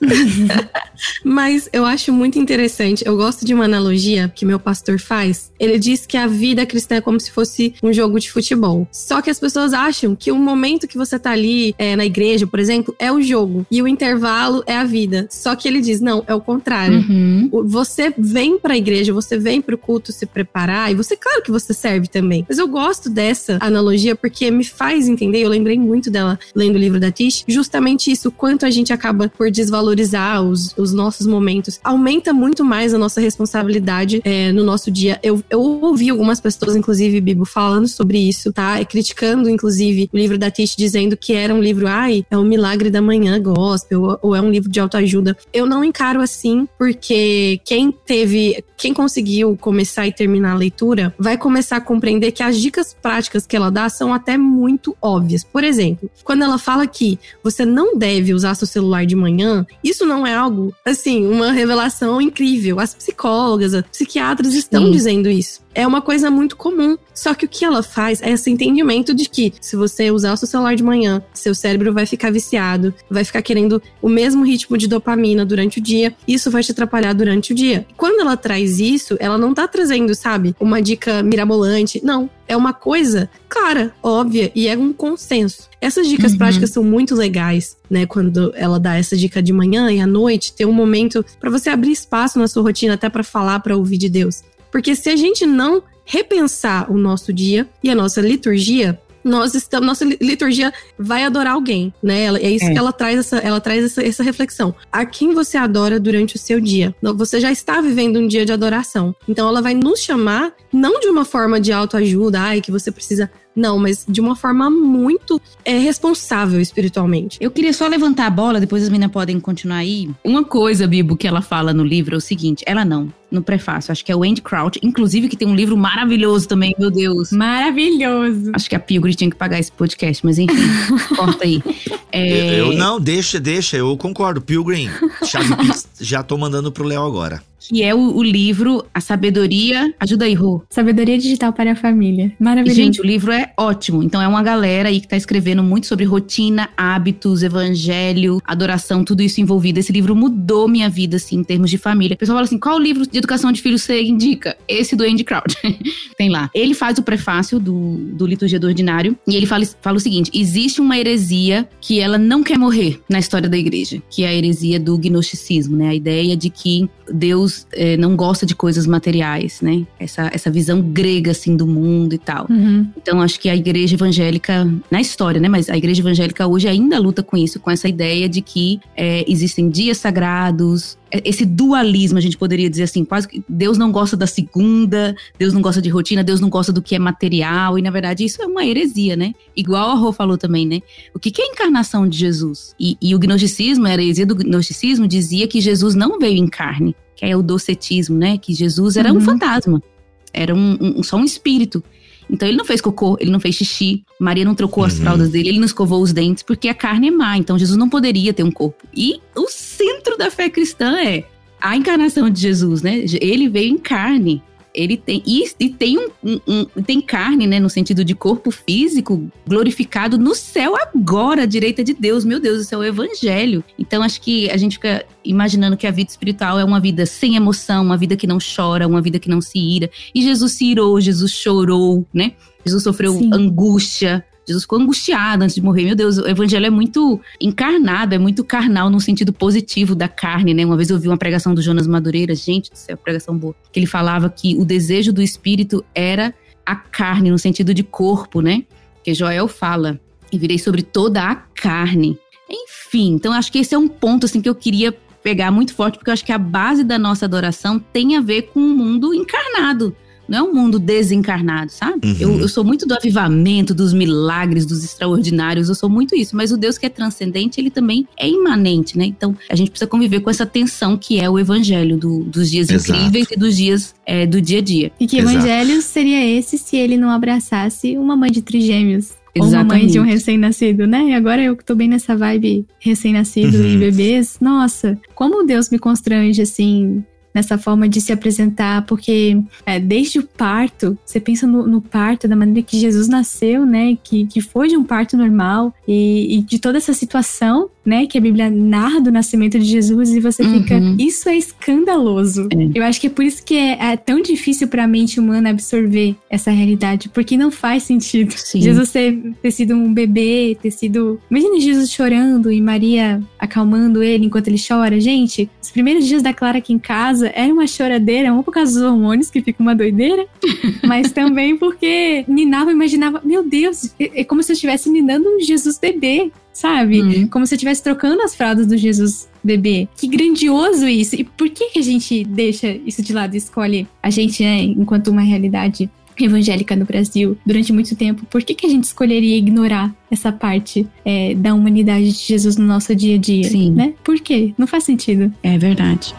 Mas eu acho muito interessante. Eu gosto de uma analogia que meu pastor faz. Ele diz que a vida cristã é como se fosse um jogo de futebol. Só que as pessoas acham que o momento que você tá ali é, na igreja, por exemplo, é o jogo. E o intervalo é a vida. Só que ele diz: não, é o contrário. Uhum. O- Você vem pra igreja, você vem pro culto se preparar, e você, claro que você serve também. Mas eu gosto dessa analogia porque me faz entender, eu lembrei muito dela lendo o livro da Tish, justamente isso, o quanto a gente acaba por desvalorizar os, os nossos momentos. Aumenta muito mais a nossa responsabilidade é, no nosso dia. Eu, eu ouvi algumas pessoas, inclusive, Bibo, falando sobre isso, tá? E criticando, inclusive, o livro da Tish, dizendo que era um livro, ai, é um milagre da manhã gospel, ou, ou é um livro de autoajuda. Eu não encaro assim, porque quem teve, quem conseguiu começar e terminar a leitura, vai começar a compreender que as dicas práticas que ela dá são até muito óbvias. Por exemplo, quando ela fala que você não deve usar seu celular de manhã, isso não é algo, assim, uma revelação incrível. As psicólogas, as psiquiatras estão Sim. dizendo isso. É uma coisa muito comum. Só que o que ela faz é esse entendimento de que se você usar o seu celular de manhã, seu cérebro vai ficar viciado, vai ficar querendo o mesmo ritmo de dopamina durante o dia, isso vai te atrapalhar durante o dia. Quando ela traz isso, ela não tá trazendo, sabe, uma dica mirabolante. Não, é uma coisa clara, óbvia e é um consenso. Essas dicas uhum. práticas são muito legais, né? Quando ela dá essa dica de manhã e à noite, ter um momento para você abrir espaço na sua rotina até para falar, para ouvir de Deus. Porque se a gente não repensar o nosso dia e a nossa liturgia, nós estamos, nossa liturgia vai adorar alguém, né? é isso é. que ela traz essa, ela traz essa, essa reflexão. A quem você adora durante o seu dia? Você já está vivendo um dia de adoração. Então ela vai nos chamar não de uma forma de autoajuda, ai, que você precisa não, mas de uma forma muito é, responsável espiritualmente. Eu queria só levantar a bola, depois as meninas podem continuar aí. Uma coisa, Bibo, que ela fala no livro é o seguinte: ela não, no prefácio, acho que é o Andy Crouch, inclusive que tem um livro maravilhoso também, meu Deus. Maravilhoso. Acho que a Pilgrim tinha que pagar esse podcast, mas enfim, corta aí. É... Eu, eu, não, deixa, deixa, eu concordo. Pilgrim, chave já tô mandando pro Léo agora que é o, o, livro A Sabedoria. Ajuda aí, Rô. Sabedoria Digital para a Família. Maravilhoso. gente, o livro é ótimo. Então, é uma galera aí que tá escrevendo muito sobre rotina, hábitos, evangelho, adoração, tudo isso envolvido. Esse livro mudou minha vida, assim, em termos de família. O pessoal fala assim: qual livro de educação de filhos você indica? Esse do Andy Crouch. Tem lá. Ele faz o prefácio do, do Liturgia do Ordinário e ele fala, fala o seguinte: existe uma heresia que ela não quer morrer na história da igreja, que é a heresia do gnosticismo, né? A ideia de que Deus é, não gosta de coisas materiais, né? Essa, essa visão grega, assim, do mundo e tal. Uhum. Então, acho que a igreja evangélica, na história, né? Mas a igreja evangélica hoje ainda luta com isso, com essa ideia de que é, existem dias sagrados, esse dualismo, a gente poderia dizer assim, quase que Deus não gosta da segunda, Deus não gosta de rotina, Deus não gosta do que é material, e na verdade isso é uma heresia, né? Igual a Rô falou também, né? O que, que é a encarnação de Jesus? E, e o gnosticismo, a heresia do gnosticismo, dizia que Jesus não veio em carne, que é o docetismo, né? Que Jesus era uhum. um fantasma, era um, um, só um espírito. Então ele não fez cocô, ele não fez xixi, Maria não trocou uhum. as fraldas dele, ele não escovou os dentes, porque a carne é má, então Jesus não poderia ter um corpo. E o centro da fé cristã é a encarnação de Jesus, né? Ele veio em carne ele tem e, e tem um, um, um, tem carne, né, no sentido de corpo físico glorificado no céu agora, à direita de Deus. Meu Deus, isso é o evangelho. Então acho que a gente fica imaginando que a vida espiritual é uma vida sem emoção, uma vida que não chora, uma vida que não se ira. E Jesus se irou, Jesus chorou, né? Jesus sofreu Sim. angústia, Jesus ficou angustiado antes de morrer. Meu Deus, o evangelho é muito encarnado, é muito carnal no sentido positivo da carne, né? Uma vez eu ouvi uma pregação do Jonas Madureira, gente do céu, pregação boa, que ele falava que o desejo do espírito era a carne, no sentido de corpo, né? Que Joel fala, e virei sobre toda a carne. Enfim, então acho que esse é um ponto assim que eu queria pegar muito forte, porque eu acho que a base da nossa adoração tem a ver com o mundo encarnado não é um mundo desencarnado, sabe? Uhum. Eu, eu, sou muito do avivamento, dos milagres, dos extraordinários, eu sou muito isso. Mas o Deus que é transcendente, ele também é imanente, né? Então a gente precisa conviver com essa tensão que é o evangelho do, dos dias Exato. incríveis e dos dias é, do dia a dia. E que Exato. evangelho seria esse se ele não abraçasse uma mãe de trigêmeos? Ou uma mãe de um recém-nascido, né? E agora eu que tô bem nessa vibe recém-nascido uhum. e bebês, nossa, como Deus me constrange, assim, nessa forma de se apresentar, porque é, desde o parto, você pensa no, no, parto, da maneira que Jesus nasceu, né? Que, que foi de um parto normal e, e de toda essa situação, né? Que a Bíblia narra do nascimento de Jesus e você uhum. fica, isso é escandaloso. É. Eu acho que é por isso que é, é tão difícil para a mente humana absorver essa realidade, porque não faz sentido. Sim. Jesus ter, ter sido um bebê, ter sido. Imagina Jesus chorando e Maria acalmando ele enquanto ele chora. Gente, os primeiros dias da Clara aqui em casa era uma choradeira, um por causa dos hormônios, que fica uma doideira, mas também porque ninava imaginava, meu Deus, é, é como se eu estivesse ninando um Jesus bebê sabe? Uhum. Como se eu estivesse trocando as fraldas do Jesus bebê. Que grandioso isso! E por que, que a gente deixa isso de lado e escolhe a gente, né, enquanto uma realidade evangélica no Brasil durante muito tempo, por que, que a gente escolheria ignorar essa parte é, da humanidade de Jesus no nosso dia a dia? Sim. Né? Por quê? Não faz sentido. É verdade.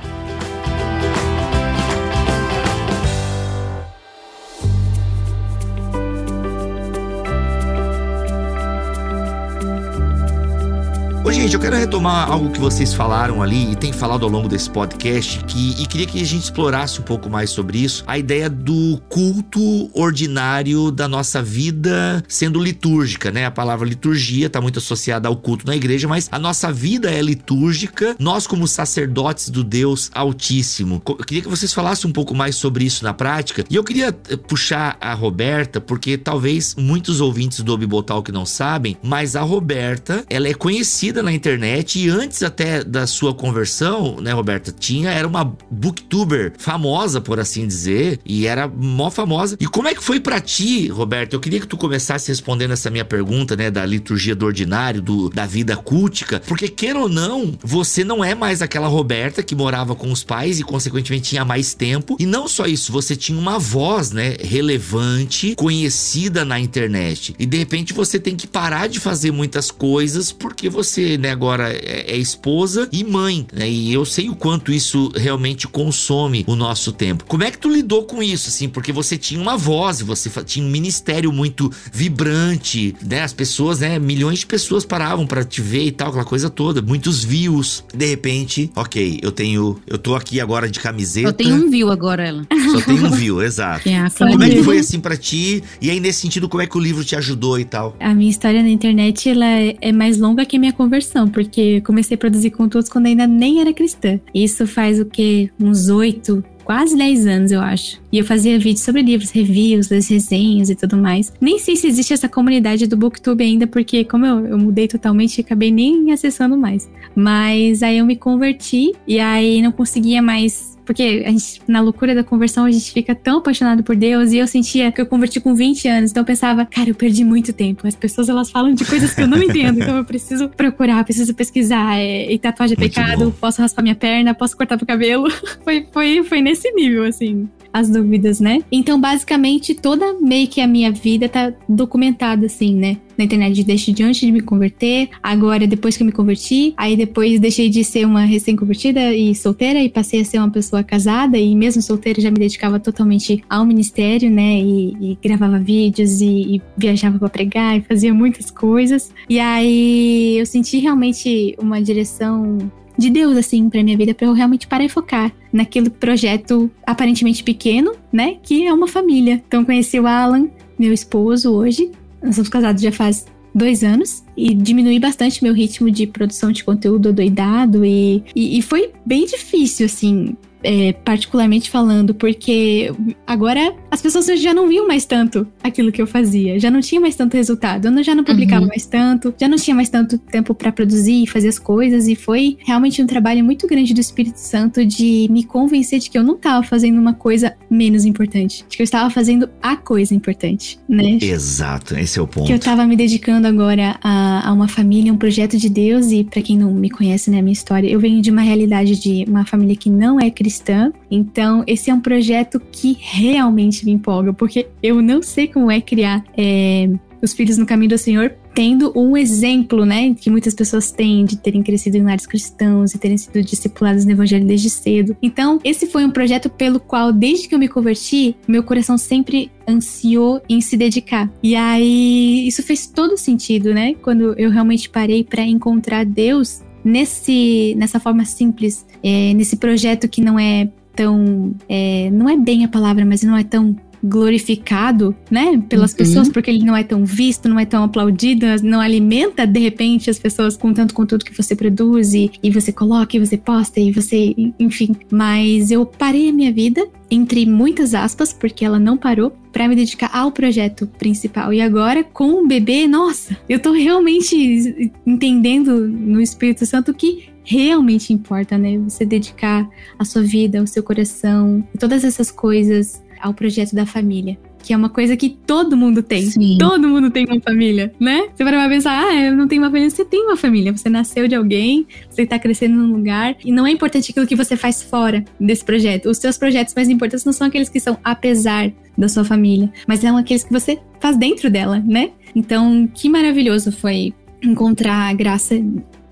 Gente, eu quero retomar algo que vocês falaram ali e tem falado ao longo desse podcast que, e queria que a gente explorasse um pouco mais sobre isso. A ideia do culto ordinário da nossa vida sendo litúrgica, né? A palavra liturgia está muito associada ao culto na igreja, mas a nossa vida é litúrgica. Nós, como sacerdotes do Deus Altíssimo. Eu queria que vocês falassem um pouco mais sobre isso na prática. E eu queria eh, puxar a Roberta, porque talvez muitos ouvintes do Bibotal que não sabem, mas a Roberta, ela é conhecida na internet e antes até da sua conversão, né, Roberta, tinha, era uma booktuber famosa, por assim dizer, e era mó famosa. E como é que foi para ti, Roberta? Eu queria que tu começasse respondendo essa minha pergunta, né, da liturgia do ordinário, do, da vida cultica, porque queira ou não, você não é mais aquela Roberta que morava com os pais e consequentemente tinha mais tempo. E não só isso, você tinha uma voz, né, relevante, conhecida na internet. E de repente você tem que parar de fazer muitas coisas porque você, né, agora é, é esposa e mãe, né? E eu sei o quanto isso realmente consome o nosso tempo. Como é que tu lidou com isso, assim? Porque você tinha uma voz, você tinha um ministério muito vibrante, né? As pessoas, né? Milhões de pessoas paravam para te ver e tal, aquela coisa toda. Muitos views. De repente, ok, eu tenho. Eu tô aqui agora de camiseta. Só tem um view agora, ela. Só tem um view, exato. É, como é que foi assim para ti? E aí, nesse sentido, como é que o livro te ajudou e tal? A minha história na internet, ela é mais longa que a minha conversão, porque comecei a produzir conteúdos quando ainda nem era cristã. Isso faz o que? Uns oito, quase 10 anos, eu acho. E eu fazia vídeos sobre livros, reviews, das resenhas e tudo mais. Nem sei se existe essa comunidade do Booktube ainda, porque como eu, eu mudei totalmente, acabei nem acessando mais. Mas aí eu me converti e aí não conseguia mais porque a gente, na loucura da conversão, a gente fica tão apaixonado por Deus. E eu sentia que eu converti com 20 anos. Então eu pensava, cara, eu perdi muito tempo. As pessoas, elas falam de coisas que eu não entendo. Então eu preciso procurar, preciso pesquisar. É, e tatuagem é pecado, posso raspar minha perna, posso cortar meu cabelo. foi, foi, foi nesse nível, assim as dúvidas, né? Então, basicamente, toda meio que a minha vida tá documentada, assim, né? Na internet, desde de antes de me converter, agora depois que eu me converti, aí depois deixei de ser uma recém-convertida e solteira e passei a ser uma pessoa casada e mesmo solteira já me dedicava totalmente ao ministério, né? E, e gravava vídeos e, e viajava para pregar e fazia muitas coisas. E aí eu senti realmente uma direção de Deus, assim, pra minha vida, pra eu realmente parar e focar naquele projeto aparentemente pequeno, né? Que é uma família. Então, conheci o Alan, meu esposo, hoje. Nós somos casados já faz dois anos e diminui bastante meu ritmo de produção de conteúdo doidado e, e, e foi bem difícil, assim, é, particularmente falando, porque agora as pessoas já não viam mais tanto aquilo que eu fazia, já não tinha mais tanto resultado, eu já não publicava uhum. mais tanto, já não tinha mais tanto tempo para produzir e fazer as coisas, e foi realmente um trabalho muito grande do Espírito Santo de me convencer de que eu não estava fazendo uma coisa menos importante, de que eu estava fazendo a coisa importante, né? Exato, esse é o ponto. Que eu estava me dedicando agora a, a uma família, um projeto de Deus, e para quem não me conhece, né, a minha história, eu venho de uma realidade de uma família que não é cristã cristã. Então, esse é um projeto que realmente me empolga, porque eu não sei como é criar é, os filhos no caminho do Senhor, tendo um exemplo, né, que muitas pessoas têm de terem crescido em lares cristãos e terem sido discipulados no evangelho desde cedo. Então, esse foi um projeto pelo qual, desde que eu me converti, meu coração sempre ansiou em se dedicar. E aí, isso fez todo sentido, né, quando eu realmente parei para encontrar Deus nesse, nessa forma simples, é, nesse projeto que não é tão. É, não é bem a palavra, mas não é tão glorificado, né, pelas uhum. pessoas, porque ele não é tão visto, não é tão aplaudido, não alimenta de repente as pessoas com tanto conteúdo que você produz e, e você coloca e você posta e você, enfim. Mas eu parei a minha vida entre muitas aspas, porque ela não parou, para me dedicar ao projeto principal. E agora, com o bebê, nossa, eu tô realmente entendendo no Espírito Santo que realmente importa, né? Você dedicar a sua vida, o seu coração, todas essas coisas ao projeto da família. Que é uma coisa que todo mundo tem. Sim. Todo mundo tem uma família, né? Você vai pensar, ah, eu não tenho uma família. Você tem uma família. Você nasceu de alguém, você tá crescendo num lugar. E não é importante aquilo que você faz fora desse projeto. Os seus projetos mais importantes não são aqueles que são apesar da sua família, mas são aqueles que você faz dentro dela, né? Então, que maravilhoso foi encontrar a graça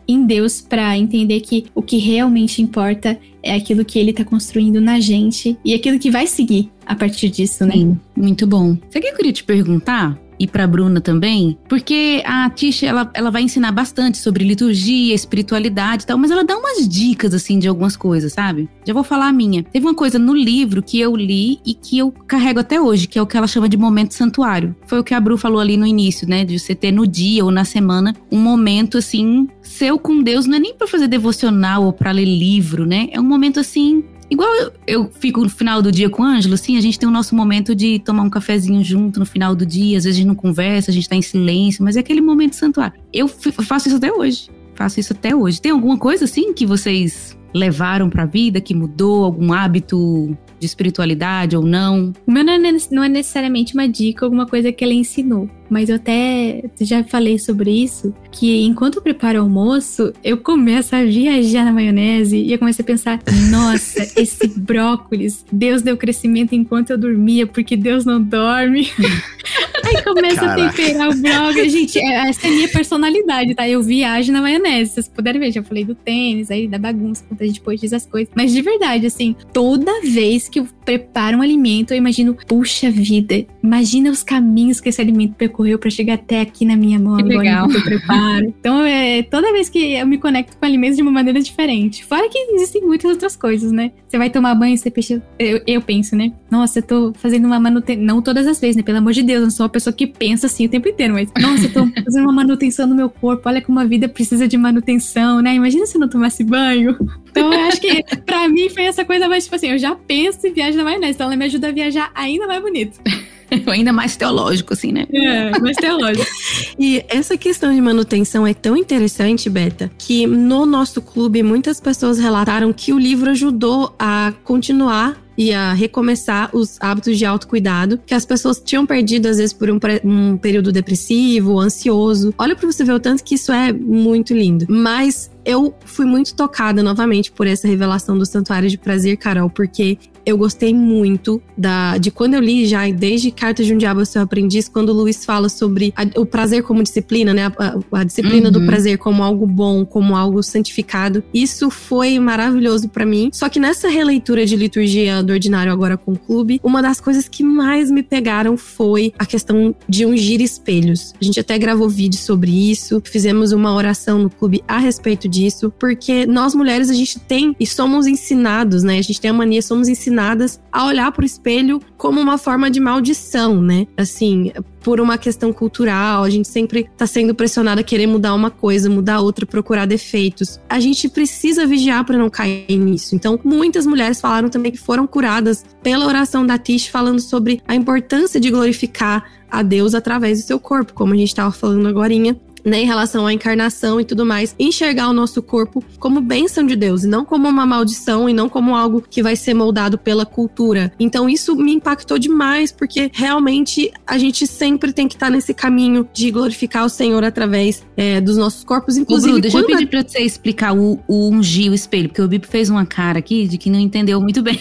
em Deus para entender que o que realmente importa é aquilo que ele está construindo na gente e aquilo que vai seguir a partir disso, né? Sim, muito bom. Sabe o que eu queria te perguntar? E para Bruna também, porque a Tisha ela, ela vai ensinar bastante sobre liturgia, espiritualidade e tal, mas ela dá umas dicas assim de algumas coisas, sabe? Já vou falar a minha. Teve uma coisa no livro que eu li e que eu carrego até hoje, que é o que ela chama de momento santuário. Foi o que a Bru falou ali no início, né, de você ter no dia ou na semana um momento assim seu com Deus, não é nem para fazer devocional ou para ler livro, né? É um momento assim Igual eu, eu, fico no final do dia com o Ângelo, assim, a gente tem o nosso momento de tomar um cafezinho junto no final do dia, às vezes a gente não conversa, a gente tá em silêncio, mas é aquele momento santuário. Eu faço isso até hoje. Faço isso até hoje. Tem alguma coisa assim que vocês levaram pra vida, que mudou, algum hábito de espiritualidade ou não? O meu não é, não é necessariamente uma dica, alguma coisa que ela ensinou mas eu até já falei sobre isso, que enquanto eu preparo o almoço, eu começo a viajar na maionese e eu começo a pensar, nossa, esse brócolis, Deus deu crescimento enquanto eu dormia, porque Deus não dorme. Aí começa Caraca. a temperar o brócolis. Gente, é, essa é a minha personalidade, tá? Eu viajo na maionese. Vocês puderem ver, já falei do tênis, aí da bagunça, quando a gente pôs as coisas. Mas de verdade, assim, toda vez que eu preparo um alimento, eu imagino, puxa vida, imagina os caminhos que esse alimento percorreu percorreu para chegar até aqui na minha mão que agora legal. eu preparo. Então, é, toda vez que eu me conecto com alimentos de uma maneira diferente. Fora que existem muitas outras coisas, né? Você vai tomar banho, você pensa. Eu, eu penso, né? Nossa, eu tô fazendo uma manutenção. Não todas as vezes, né? Pelo amor de Deus, eu não sou uma pessoa que pensa assim o tempo inteiro, mas. Nossa, eu tô fazendo uma manutenção no meu corpo. Olha como a vida precisa de manutenção, né? Imagina se eu não tomasse banho. Então, eu acho que pra mim foi essa coisa mais, tipo assim, eu já penso e viajo na maionese. Então, ela me ajuda a viajar ainda mais bonito. Ainda mais teológico, assim, né? É, mais teológico. e essa questão de manutenção é tão interessante, Beta, que no nosso clube muitas pessoas relataram que o livro ajudou a continuar e a recomeçar os hábitos de autocuidado que as pessoas tinham perdido, às vezes, por um, um período depressivo, ansioso. Olha para você ver o tanto que isso é muito lindo. Mas eu fui muito tocada novamente por essa revelação do Santuário de Prazer, Carol, porque eu gostei muito da, de quando eu li já, desde Cartas de um Diabo Seu Aprendiz, quando o Luiz fala sobre a, o prazer como disciplina, né? A, a, a disciplina uhum. do prazer como algo bom, como algo santificado. Isso foi maravilhoso para mim. Só que nessa releitura de liturgia do ordinário agora com o clube, uma das coisas que mais me pegaram foi a questão de ungir espelhos. A gente até gravou vídeo sobre isso, fizemos uma oração no clube a respeito disso, porque nós mulheres a gente tem e somos ensinados, né? A gente tem a mania, somos ensinadas a olhar para o espelho como uma forma de maldição, né? Assim, por uma questão cultural, a gente sempre está sendo pressionada a querer mudar uma coisa, mudar outra, procurar defeitos. A gente precisa vigiar para não cair nisso. Então, muitas mulheres falaram também que foram curadas pela oração da Tish, falando sobre a importância de glorificar a Deus através do seu corpo, como a gente estava falando agora né, em relação à encarnação e tudo mais, enxergar o nosso corpo como bênção de Deus e não como uma maldição e não como algo que vai ser moldado pela cultura. Então isso me impactou demais porque realmente a gente sempre tem que estar tá nesse caminho de glorificar o Senhor através é, dos nossos corpos, inclusive. Ô, Bru, deixa eu pedir pra você explicar o, o ungir o espelho, porque o Bibi fez uma cara aqui de que não entendeu muito bem.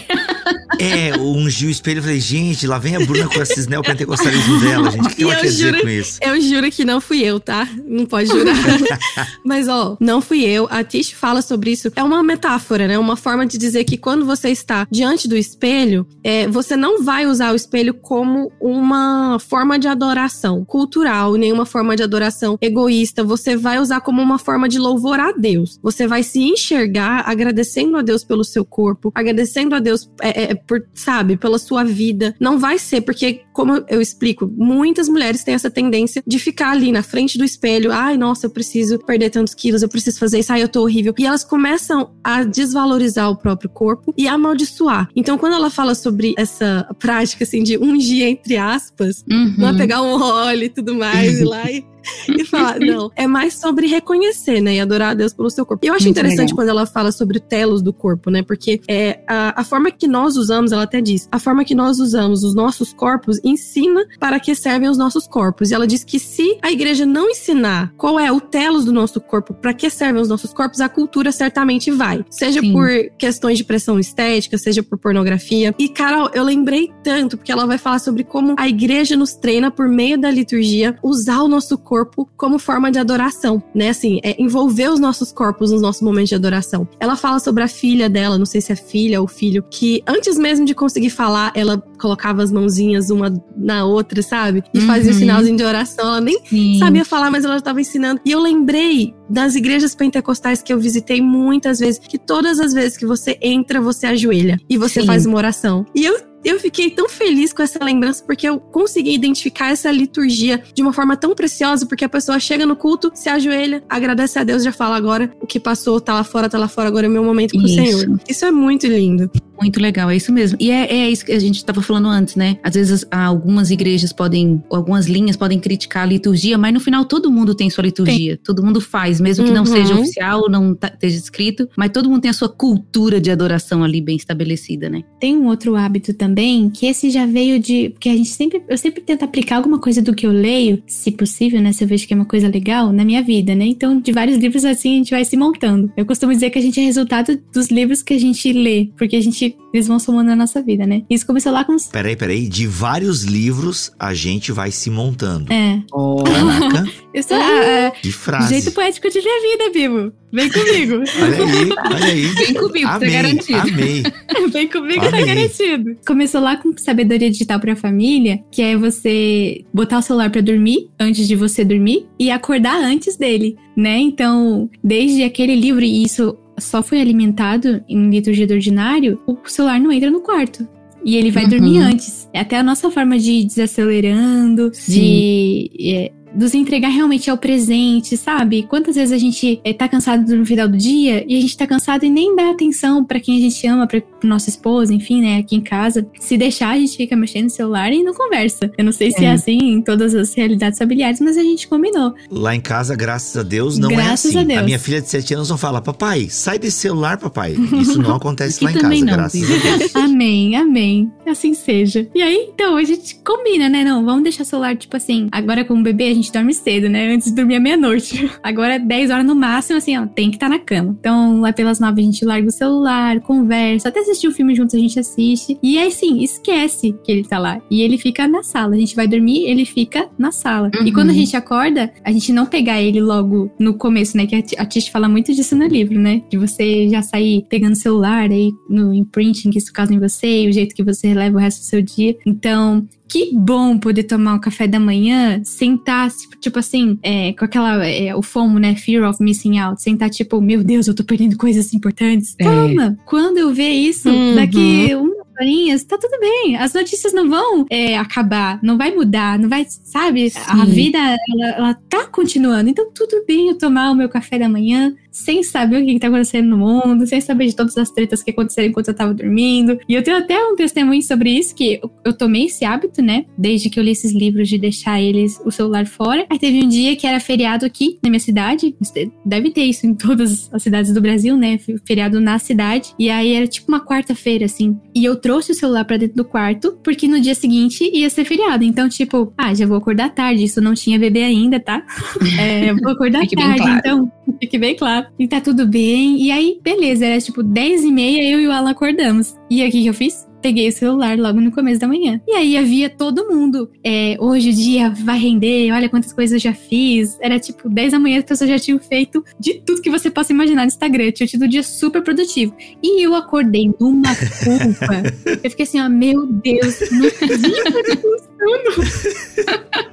É, ungir o espelho. Eu falei, gente, lá vem a Bruna com esses neopentecostalismos dela, gente. O que, que ela quer juro, dizer com isso? Eu juro que não fui eu, tá? Não pode jurar. Mas, ó, não fui eu. A Tish fala sobre isso. É uma metáfora, né? Uma forma de dizer que quando você está diante do espelho, é, você não vai usar o espelho como uma forma de adoração cultural, nenhuma forma de adoração egoísta. Você vai usar como uma forma de louvor a Deus. Você vai se enxergar agradecendo a Deus pelo seu corpo, agradecendo a Deus é, é, por, sabe, pela sua vida. Não vai ser, porque, como eu explico, muitas mulheres têm essa tendência de ficar ali na frente do espelho. Ai, nossa, eu preciso perder tantos quilos, eu preciso fazer isso, ai, eu tô horrível. E elas começam a desvalorizar o próprio corpo e a amaldiçoar. Então, quando ela fala sobre essa prática, assim, de ungir, entre aspas, uhum. não é pegar um óleo e tudo mais, e lá e e falar, não, é mais sobre reconhecer, né? E adorar a Deus pelo seu corpo. E eu acho Muito interessante legal. quando ela fala sobre o telos do corpo, né? Porque é, a, a forma que nós usamos, ela até diz, a forma que nós usamos os nossos corpos ensina para que servem os nossos corpos. E ela diz que se a igreja não ensinar qual é o telos do nosso corpo, para que servem os nossos corpos, a cultura certamente vai. Seja Sim. por questões de pressão estética, seja por pornografia. E, Carol, eu lembrei tanto, porque ela vai falar sobre como a igreja nos treina por meio da liturgia usar o nosso corpo corpo como forma de adoração, né? Assim, é envolver os nossos corpos nos nossos momentos de adoração. Ela fala sobre a filha dela, não sei se é filha ou filho, que antes mesmo de conseguir falar, ela colocava as mãozinhas uma na outra, sabe? E uhum. fazia o sinalzinho de oração. Ela nem Sim. sabia falar, mas ela estava ensinando. E eu lembrei das igrejas pentecostais que eu visitei muitas vezes, que todas as vezes que você entra, você ajoelha e você Sim. faz uma oração. E eu eu fiquei tão feliz com essa lembrança porque eu consegui identificar essa liturgia de uma forma tão preciosa, porque a pessoa chega no culto, se ajoelha, agradece a Deus, já fala agora o que passou, tá lá fora, tá lá fora, agora é meu momento com isso. o Senhor. Isso é muito lindo. Muito legal, é isso mesmo. E é, é isso que a gente estava falando antes, né? Às vezes algumas igrejas podem, algumas linhas podem criticar a liturgia, mas no final todo mundo tem sua liturgia. Tem. Todo mundo faz, mesmo que uhum. não seja oficial, não tá, esteja escrito, mas todo mundo tem a sua cultura de adoração ali bem estabelecida, né? Tem um outro hábito também que esse já veio de. Porque a gente sempre. Eu sempre tento aplicar alguma coisa do que eu leio, se possível, né? Se eu vejo que é uma coisa legal, na minha vida, né? Então, de vários livros assim, a gente vai se montando. Eu costumo dizer que a gente é resultado dos livros que a gente lê, porque a gente. Eles vão somando na nossa vida, né? Isso começou lá com. Peraí, peraí. De vários livros a gente vai se montando. É. Oh. Caraca. Eu sou. Uh, que frase. Jeito poético de ver a vida, Bibo. Vem comigo. olha aí, olha aí. Vem comigo, tá amei, tá garantido. Amei. Vem comigo, tá amei. tá garantido. Começou lá com sabedoria digital pra família, que é você botar o celular para dormir antes de você dormir e acordar antes dele, né? Então, desde aquele livro, e isso só foi alimentado em liturgia do ordinário, o celular não entra no quarto. E ele vai uhum. dormir antes. É até a nossa forma de desacelerando, Sim. de. É, nos entregar realmente ao presente, sabe? Quantas vezes a gente é, tá cansado no final do dia e a gente tá cansado e nem dá atenção para quem a gente ama, pra nossa esposa, enfim, né, aqui em casa. Se deixar, a gente fica mexendo no celular e não conversa. Eu não sei é. se é assim em todas as realidades familiares, mas a gente combinou. Lá em casa, graças a Deus, não é graças é assim. A, Deus. a minha filha de 7 anos não fala, papai, sai desse celular, papai. Isso não acontece lá em casa, não, graças a Deus. amém, amém. Assim seja. E aí, então, a gente combina, né? Não, vamos deixar o celular, tipo assim, agora com o bebê a gente gente dorme cedo, né? Antes de dormir à meia-noite. Agora, 10 horas no máximo, assim, ó, tem que estar tá na cama. Então, lá pelas 9 a gente larga o celular, conversa, até assistir o filme juntos a gente assiste. E aí, sim, esquece que ele tá lá. E ele fica na sala. A gente vai dormir, ele fica na sala. Uhum. E quando a gente acorda, a gente não pegar ele logo no começo, né? Que a Tish fala muito disso no livro, né? De você já sair pegando o celular aí no imprinting que isso causa em você e o jeito que você leva o resto do seu dia. Então, que bom poder tomar um café da manhã, sentar, tipo assim, é, com aquela, é, o FOMO, né? Fear of missing out. Sentar, tipo, meu Deus, eu tô perdendo coisas importantes. É. Calma, quando eu ver isso, uhum. daqui um horinhas, tá tudo bem. As notícias não vão é, acabar, não vai mudar, não vai, sabe? Sim. A vida, ela, ela tá continuando. Então, tudo bem eu tomar o meu café da manhã, sem saber o que, está acontecendo no mundo, sem saber de todas as tretas que aconteceram enquanto eu tava dormindo. E eu tenho até um testemunho sobre isso, que eu, eu tomei esse hábito, né? Desde que eu li esses livros de deixar eles, o celular fora. Aí teve um dia que era feriado aqui na minha cidade. Deve ter isso em todas as cidades do Brasil, né? Feriado na cidade. E aí era tipo uma quarta-feira, assim. E eu trouxe o celular para dentro do quarto, porque no dia seguinte ia ser feriado. Então, tipo, ah, já vou acordar tarde. Isso não tinha bebê ainda, tá? É, vou acordar tarde, claro. então fique bem claro e tá tudo bem. E aí, beleza, era tipo 10 e meia, eu e o Alan acordamos. E aí, o que, que eu fiz? peguei o celular logo no começo da manhã. E aí havia todo mundo. É, hoje o dia vai render, olha quantas coisas eu já fiz. Era tipo 10 da manhã, as pessoas já tinham feito de tudo que você possa imaginar no Instagram. Eu tinha tido um dia super produtivo. E eu acordei numa culpa. eu fiquei assim, ó, meu Deus, não acredito que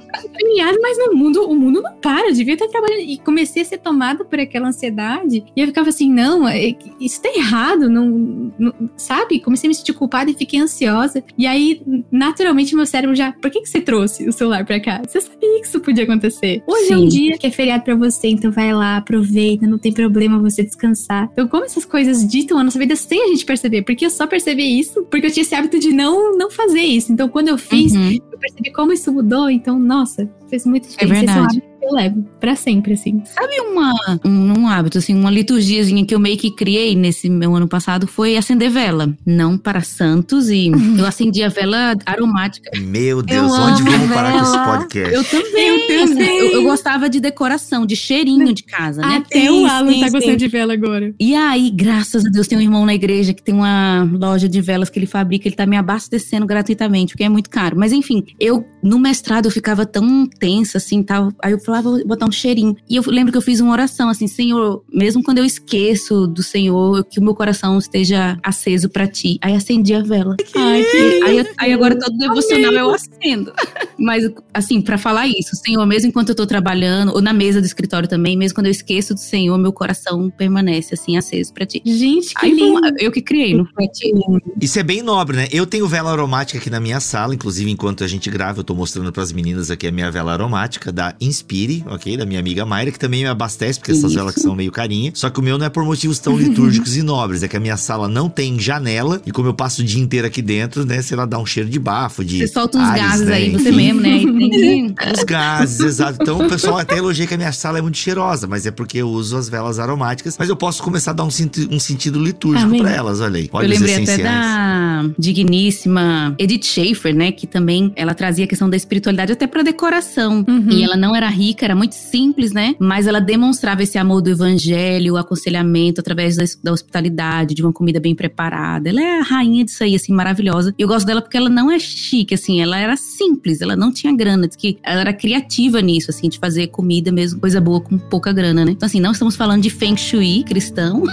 feriado, mas no mundo, o mundo não para, devia estar trabalhando. E comecei a ser tomada por aquela ansiedade. E eu ficava assim, não, é, isso tá errado, não, não, sabe? Comecei a me sentir culpada e fiquei ansiosa. E aí, naturalmente, meu cérebro já, por que, que você trouxe o celular pra cá? Você sabia que isso podia acontecer. Hoje Sim. é um dia que é feriado pra você, então vai lá, aproveita, não tem problema você descansar. Então, como essas coisas ditam a nossa vida sem a gente perceber? Porque eu só percebi isso porque eu tinha esse hábito de não, não fazer isso. Então, quando eu fiz, uhum. Percebi como isso mudou. Então, nossa, fez muita é diferença. É verdade eu levo para sempre, assim. Sabe uma, um, um, hábito, assim, uma liturgiazinha que eu meio que criei nesse meu ano passado foi acender vela. Não para santos e eu acendi a vela aromática. Meu Deus, eu onde vamos parar com esse podcast? Eu também. Eu, também. Eu, eu, gostava de decoração, de cheirinho de casa, né? Até sim, o Alan sim, tá gostando de vela agora. E aí, graças a Deus, tem um irmão na igreja que tem uma loja de velas que ele fabrica, ele tá me abastecendo gratuitamente, porque é muito caro. Mas enfim, eu no mestrado eu ficava tão tensa assim, tal. Aí eu falou, ah, vou botar um cheirinho. E eu lembro que eu fiz uma oração assim, Senhor, mesmo quando eu esqueço do Senhor, que o meu coração esteja aceso para ti. Aí acendi a vela. Ai, que... aí, aí agora todo devocional eu acendo. Mas, assim, para falar isso, Senhor, mesmo enquanto eu tô trabalhando, ou na mesa do escritório também, mesmo quando eu esqueço do Senhor, meu coração permanece assim, aceso para ti. Gente, que aí, lindo. eu que criei, não foi ti. Isso é bem nobre, né? Eu tenho vela aromática aqui na minha sala, inclusive enquanto a gente grava, eu tô mostrando pras meninas aqui a minha vela aromática da Inspire, ok? Da minha amiga Mayra, que também me abastece, porque essas velas que são meio carinha. Só que o meu não é por motivos tão litúrgicos e nobres, é que a minha sala não tem janela, e como eu passo o dia inteiro aqui dentro, né, sei lá, dá um cheiro de bafo, de Você solta uns ares, gases né? aí, você Enfim. mesmo, né? E tem que- Os gases, exato. Então o pessoal até elogia que a minha sala é muito cheirosa, mas é porque eu uso as velas aromáticas. Mas eu posso começar a dar um, senti- um sentido litúrgico Amém. pra elas, olha aí. Olha eu lembrei até essenciais. da digníssima Edith Schaefer, né? Que também ela trazia a questão da espiritualidade até pra decoração. Uhum. E ela não era rica, era muito simples, né? Mas ela demonstrava esse amor do evangelho, o aconselhamento através da, da hospitalidade, de uma comida bem preparada. Ela é a rainha disso aí, assim, maravilhosa. E eu gosto dela porque ela não é chique, assim, ela era simples, ela não tinha grana. Que ela era criativa nisso, assim, de fazer comida mesmo, coisa boa com pouca grana, né? Então, assim, não estamos falando de feng shui cristão,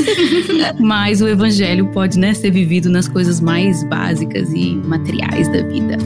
mas o evangelho pode, né, ser vivido nas coisas mais básicas e materiais da vida.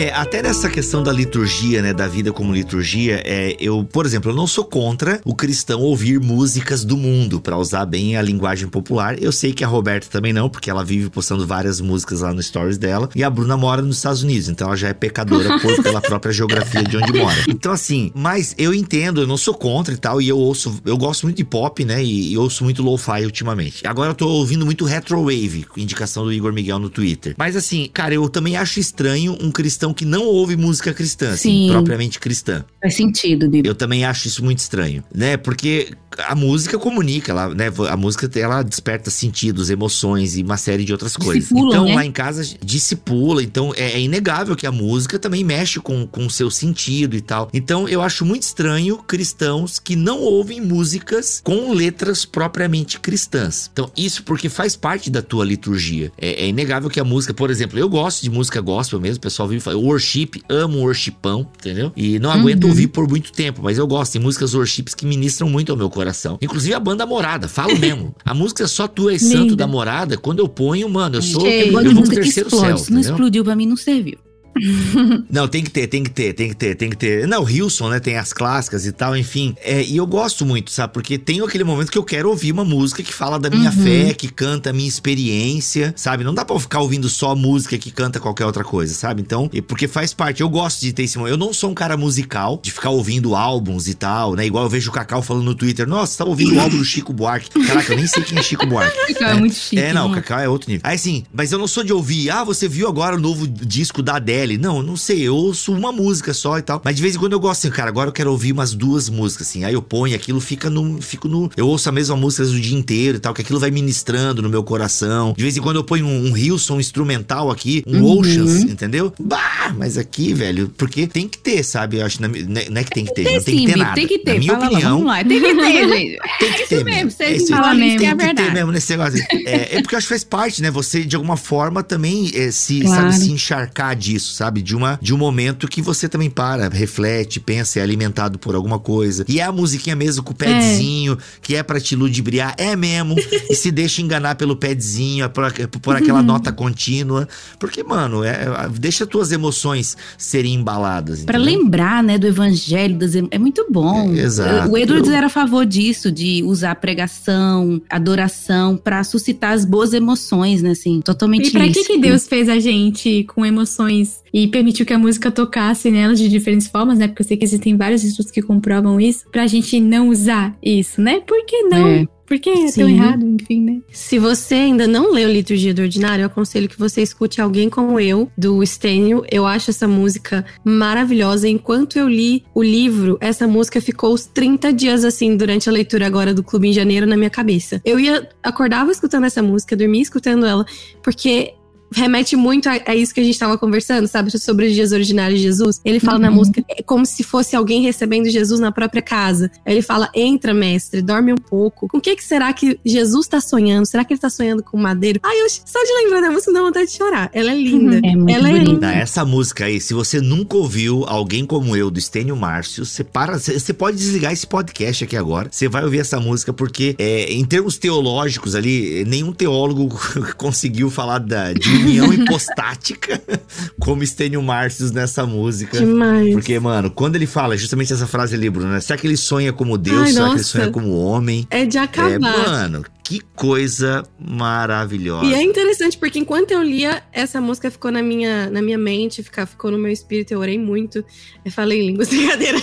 É, até nessa questão da liturgia, né, da vida como liturgia, é, eu, por exemplo, eu não sou contra o cristão ouvir músicas do mundo, pra usar bem a linguagem popular. Eu sei que a Roberta também não, porque ela vive postando várias músicas lá no stories dela, e a Bruna mora nos Estados Unidos, então ela já é pecadora por, pela própria geografia de onde mora. Então assim, mas eu entendo, eu não sou contra e tal, e eu ouço, eu gosto muito de pop, né, e, e ouço muito lo-fi ultimamente. Agora eu tô ouvindo muito retrowave, indicação do Igor Miguel no Twitter. Mas assim, cara, eu também acho estranho um cristão que não ouve música cristã, assim, Sim. propriamente cristã. Faz sentido, Bibi. Eu também acho isso muito estranho, né? Porque a música comunica, ela, né? A música ela desperta sentidos, emoções e uma série de outras coisas. Discipula, então né? lá em casa discipula, então é, é inegável que a música também mexe com o seu sentido e tal. Então eu acho muito estranho cristãos que não ouvem músicas com letras propriamente cristãs. Então isso porque faz parte da tua liturgia. É, é inegável que a música, por exemplo, eu gosto de música gospel mesmo, o pessoal vive falando worship, amo worshipão, entendeu? E não aguento Uhum. ouvir por muito tempo, mas eu gosto. Tem músicas worships que ministram muito ao meu coração. Inclusive a banda Morada, falo mesmo. A música Só Tu És Santo da Morada, quando eu ponho, mano, eu sou. Sei. Eu vou pro terceiro explode. céu. Se não entendeu? explodiu, pra mim não serviu. Não, tem que ter, tem que ter, tem que ter, tem que ter. Não, o Hilson, né? Tem as clássicas e tal, enfim. É, e eu gosto muito, sabe? Porque tem aquele momento que eu quero ouvir uma música que fala da minha Uhum. fé, que canta a minha experiência, sabe? Não dá pra ficar ouvindo só música que canta qualquer outra coisa, sabe? Então, porque faz parte. Eu gosto de ter esse momento. Eu não sou um cara musical, de ficar ouvindo álbuns e tal, né? Igual eu vejo o Cacau falando no Twitter: Nossa, você tá ouvindo o álbum do Chico Buarque. Caraca, eu nem sei quem é Chico Buarque. É, muito chique. É, não, o né? Cacau é outro nível. Aí sim, mas eu não sou de ouvir, ah, você viu agora o novo disco da Adele. Não, eu não sei, eu ouço uma música só e tal. Mas de vez em quando eu gosto assim, cara, agora eu quero ouvir umas duas músicas, assim. Aí eu ponho aquilo, fica no. Fico no. Eu ouço a mesma música o dia inteiro e tal, que aquilo vai ministrando no meu coração. De vez em quando eu ponho um, um Hilson instrumental aqui, um Uhum. Oceans, entendeu? Bah, mas aqui, velho, porque tem que ter, sabe? Eu acho, na mi- não é- que tem que ter, não tem que ter Sim, nada. tem que ter. Na minha Fala lá, opinião, vamos lá. Tem que ter, gente. tem que É ter isso mesmo, você É isso fala aí. mesmo, Tem é que ter mesmo nesse negócio. É, é porque eu acho que faz parte, né? Você, de alguma forma, também é, se, Claro. sabe, se encharcar disso, sabe? De, uma, de um momento que você também para, reflete, pensa, é alimentado por alguma coisa. E é a musiquinha mesmo com o padzinho, que é pra te ludibriar. É mesmo. e se deixa enganar pelo padzinho, é por, por aquela nota contínua. Porque, mano, é, deixa tuas emoções serem embaladas. Pra entendeu? lembrar, né, do evangelho, das em- é muito bom. É, exato. O Edwards Eu- era a favor disso, de usar pregação, adoração, pra suscitar as boas emoções, né, assim, totalmente E pra que, que. Deus fez a gente com emoções e permitiu que a música tocasse nelas de diferentes formas, né? Porque eu sei que existem vários estudos que comprovam isso, pra gente não usar isso, né? Por que não? É. Por que é tão errado, enfim, né? Se você ainda não leu Liturgia do Ordinário, eu aconselho que você escute alguém como eu, do Stênio. Eu acho essa música maravilhosa. Enquanto eu li o livro, essa música ficou os 30 dias assim, durante a leitura agora do Clube em Janeiro, na minha cabeça. Eu ia, acordava escutando essa música, dormia escutando ela, porque remete muito a, a isso que a gente tava conversando, sabe? Sobre os dias originários de Jesus. Ele fala uhum. na música é como se fosse alguém recebendo Jesus na própria casa. Aí ele fala: entra, mestre, dorme um pouco. Com o que, que será que Jesus tá sonhando? Será que ele tá sonhando com madeiro? Ai, eu, só de lembrar da música dá vontade de chorar. Ela é linda. Uhum. É muito Ela bonita. é linda. Essa música aí, se você nunca ouviu alguém como eu, do Estênio Márcio, você para, você pode desligar esse podcast aqui agora. Você vai ouvir essa música porque, é, em termos teológicos ali, nenhum teólogo conseguiu falar da, de união hipostática como Estênio Márcio nessa música. Demais. Porque, mano, quando ele fala justamente essa frase ali, Bruno, né? Será que ele sonha como Deus? Ai, será nossa. que ele sonha como homem? É de acabar. É, mano, que coisa maravilhosa. E é interessante porque enquanto eu lia, essa música ficou na minha, na minha mente, ficou, ficou no meu espírito, eu orei muito. Eu falei em línguas, brincadeira.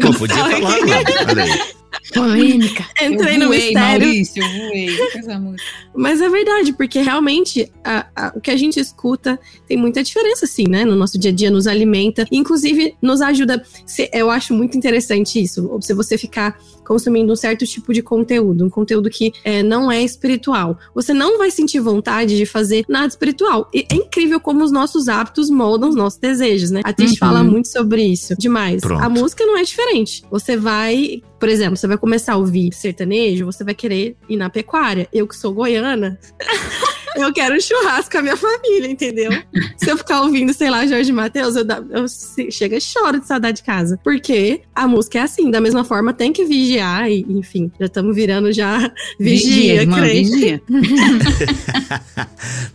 Pô, podia falar. Olha aí. Polêmica. Entrei eu no voei, mistério. Maurício, eu voei essa música. Mas é verdade, porque realmente a, a, o que a gente escuta tem muita diferença, assim, né? No nosso dia a dia, nos alimenta. Inclusive, nos ajuda. Se, eu acho muito interessante isso. Se você ficar consumindo um certo tipo de conteúdo, um conteúdo que é, não é espiritual, você não vai sentir vontade de fazer nada espiritual. E é incrível como os nossos hábitos moldam os nossos desejos, né? A Tish uhum. fala muito sobre isso. Demais. Pronto. A música não é diferente. Você vai por exemplo, você vai começar a ouvir sertanejo, você vai querer ir na pecuária. Eu que sou goiana, eu quero um churrasco com a minha família, entendeu? Se eu ficar ouvindo, sei lá, Jorge Matheus, eu, eu chega e choro de saudade de casa. Porque a música é assim, da mesma forma tem que vigiar, e, enfim, já estamos virando já vigia, vigia crente. Vigia.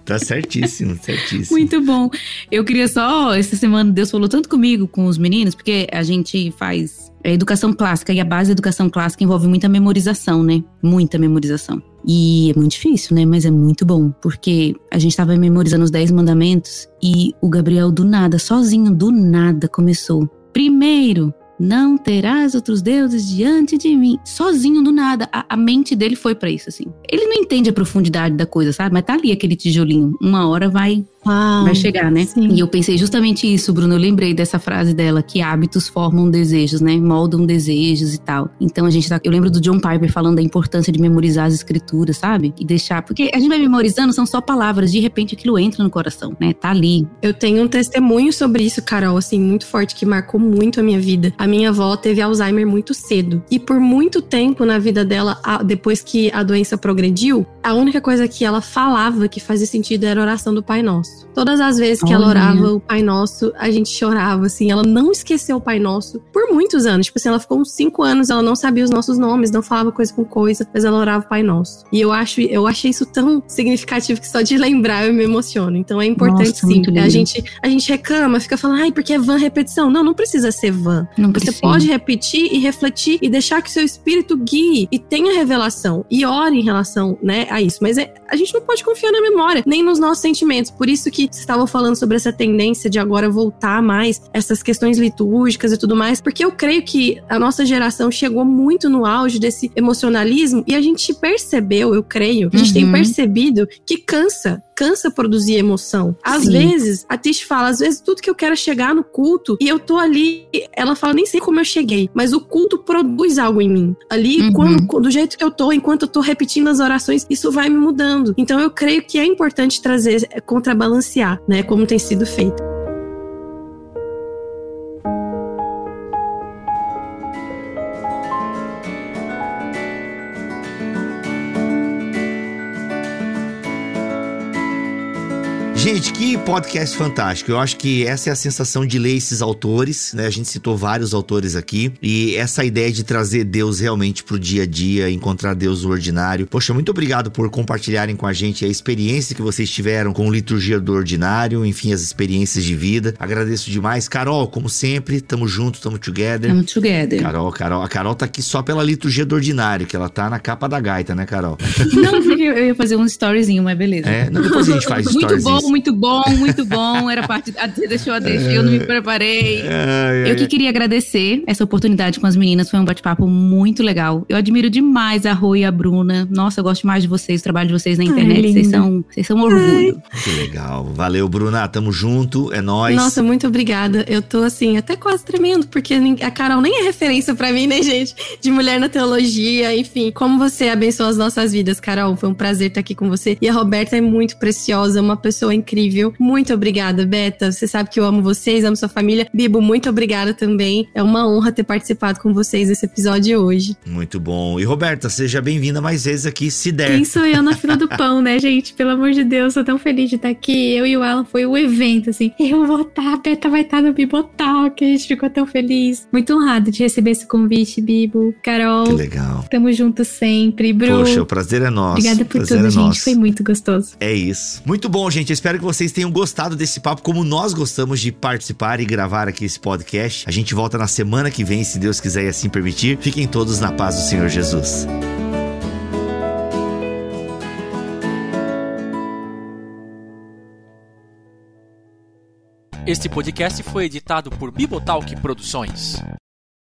tá certíssimo, certíssimo. Muito bom. Eu queria só, essa semana Deus falou tanto comigo com os meninos, porque a gente faz é, educação clássica e a base da educação clássica envolve muita memorização, né? Muita memorização. E é muito difícil, né? Mas é muito bom, porque a gente estava memorizando os Dez Mandamentos e o Gabriel, do nada, sozinho, do nada, começou. Primeiro, não terás outros deuses diante de mim. Sozinho, do nada. A, a mente dele foi para isso, assim. Ele não entende a profundidade da coisa, sabe? Mas tá ali aquele tijolinho. Uma hora vai Uau, vai chegar, né? Sim. E eu pensei justamente isso, Bruno. Eu lembrei dessa frase dela, que hábitos formam desejos, né? Moldam desejos e tal. Então a gente tá. Eu lembro do John Piper falando da importância de memorizar as escrituras, sabe? E deixar. Porque a gente vai memorizando, são só palavras, de repente aquilo entra no coração, né? Tá ali. Eu tenho um testemunho sobre isso, Carol, assim, muito forte, que marcou muito a minha vida. A minha avó teve Alzheimer muito cedo. E por muito tempo na vida dela, depois que a doença progrediu, a única coisa que ela falava que fazia sentido era a oração do Pai Nosso. Todas as vezes que ela orava o Pai Nosso, a gente chorava, assim. Ela não esqueceu o Pai Nosso por muitos anos. Tipo assim, ela ficou uns cinco anos, ela não sabia os nossos nomes, não falava coisa com coisa, mas ela orava o Pai Nosso. E eu acho, eu achei isso tão significativo que só de lembrar eu me emociono. Então é importante Nossa, sim. A gente, a gente reclama, fica falando, ai, porque é van repetição. Não, não precisa ser van. Não Você precisa. pode repetir e refletir e deixar que seu espírito guie e tenha revelação. E ore em relação, né, a isso. Mas é, a gente não pode confiar na memória, nem nos nossos sentimentos. Por isso que vocês estavam falando sobre essa tendência de agora voltar mais essas questões litúrgicas e tudo mais, porque eu creio que a nossa geração chegou muito no auge desse emocionalismo e a gente percebeu, eu creio, a gente uhum. tem percebido que cansa cansa produzir emoção. Às Sim. vezes, a Tish fala, às vezes tudo que eu quero é chegar no culto e eu tô ali, ela fala, nem sei como eu cheguei, mas o culto produz algo em mim. Ali, uhum. quando, do jeito que eu tô, enquanto eu tô repetindo as orações, isso vai me mudando. Então eu creio que é importante trazer, é, contrabalancear, né, como tem sido feito. Gente, que podcast fantástico. Eu acho que essa é a sensação de ler esses autores, né? A gente citou vários autores aqui. E essa ideia de trazer Deus realmente pro dia a dia, encontrar Deus no ordinário. Poxa, muito obrigado por compartilharem com a gente a experiência que vocês tiveram com Liturgia do Ordinário, enfim, as experiências de vida. Agradeço demais. Carol, como sempre, tamo junto, tamo together. Tamo together. Carol, Carol. A Carol tá aqui só pela Liturgia do Ordinário, que ela tá na capa da gaita, né, Carol? Não, eu ia fazer um storyzinho, mas beleza. É, não, depois a gente faz storyzinho. Muito bom, muito bom, muito bom. Era parte. A, você deixou a deixa, eu não me preparei. Ai, eu que queria agradecer essa oportunidade com as meninas. Foi um bate-papo muito legal. Eu admiro demais a Rô e a Bruna. Nossa, eu gosto mais de vocês, o trabalho de vocês na internet. Ai, vocês, são, vocês são um orgulho. Que legal. Valeu, Bruna. Tamo junto. É nóis. Nossa, muito obrigada. Eu tô assim, até quase tremendo, porque a Carol nem é referência para mim, né, gente? De mulher na teologia, enfim. Como você abençoa as nossas vidas, Carol. Foi um prazer estar aqui com você. E a Roberta é muito preciosa, uma pessoa incrível. Muito obrigada, Beta. Você sabe que eu amo vocês, amo sua família. Bibo, muito obrigada também. É uma honra ter participado com vocês nesse episódio hoje. Muito bom. E Roberta, seja bem-vinda mais vezes aqui, se der. Quem sou eu na fila do pão, né, gente? Pelo amor de Deus, sou tão feliz de estar aqui. Eu e o Alan foi o evento, assim. Eu vou estar, a Beta vai estar no Bibotal, que a gente ficou tão feliz. Muito honrado de receber esse convite, Bibo. Carol. Que legal. Tamo junto sempre. Bru. Poxa, o prazer é nosso. Obrigada por prazer tudo, é gente. Nosso. Foi muito gostoso. É isso. Muito bom, gente. Espero que vocês tenham gostado desse papo, como nós gostamos de participar e gravar aqui esse podcast. A gente volta na semana que vem, se Deus quiser e assim permitir. Fiquem todos na paz do Senhor Jesus. Este podcast foi editado por Bibotalk Produções.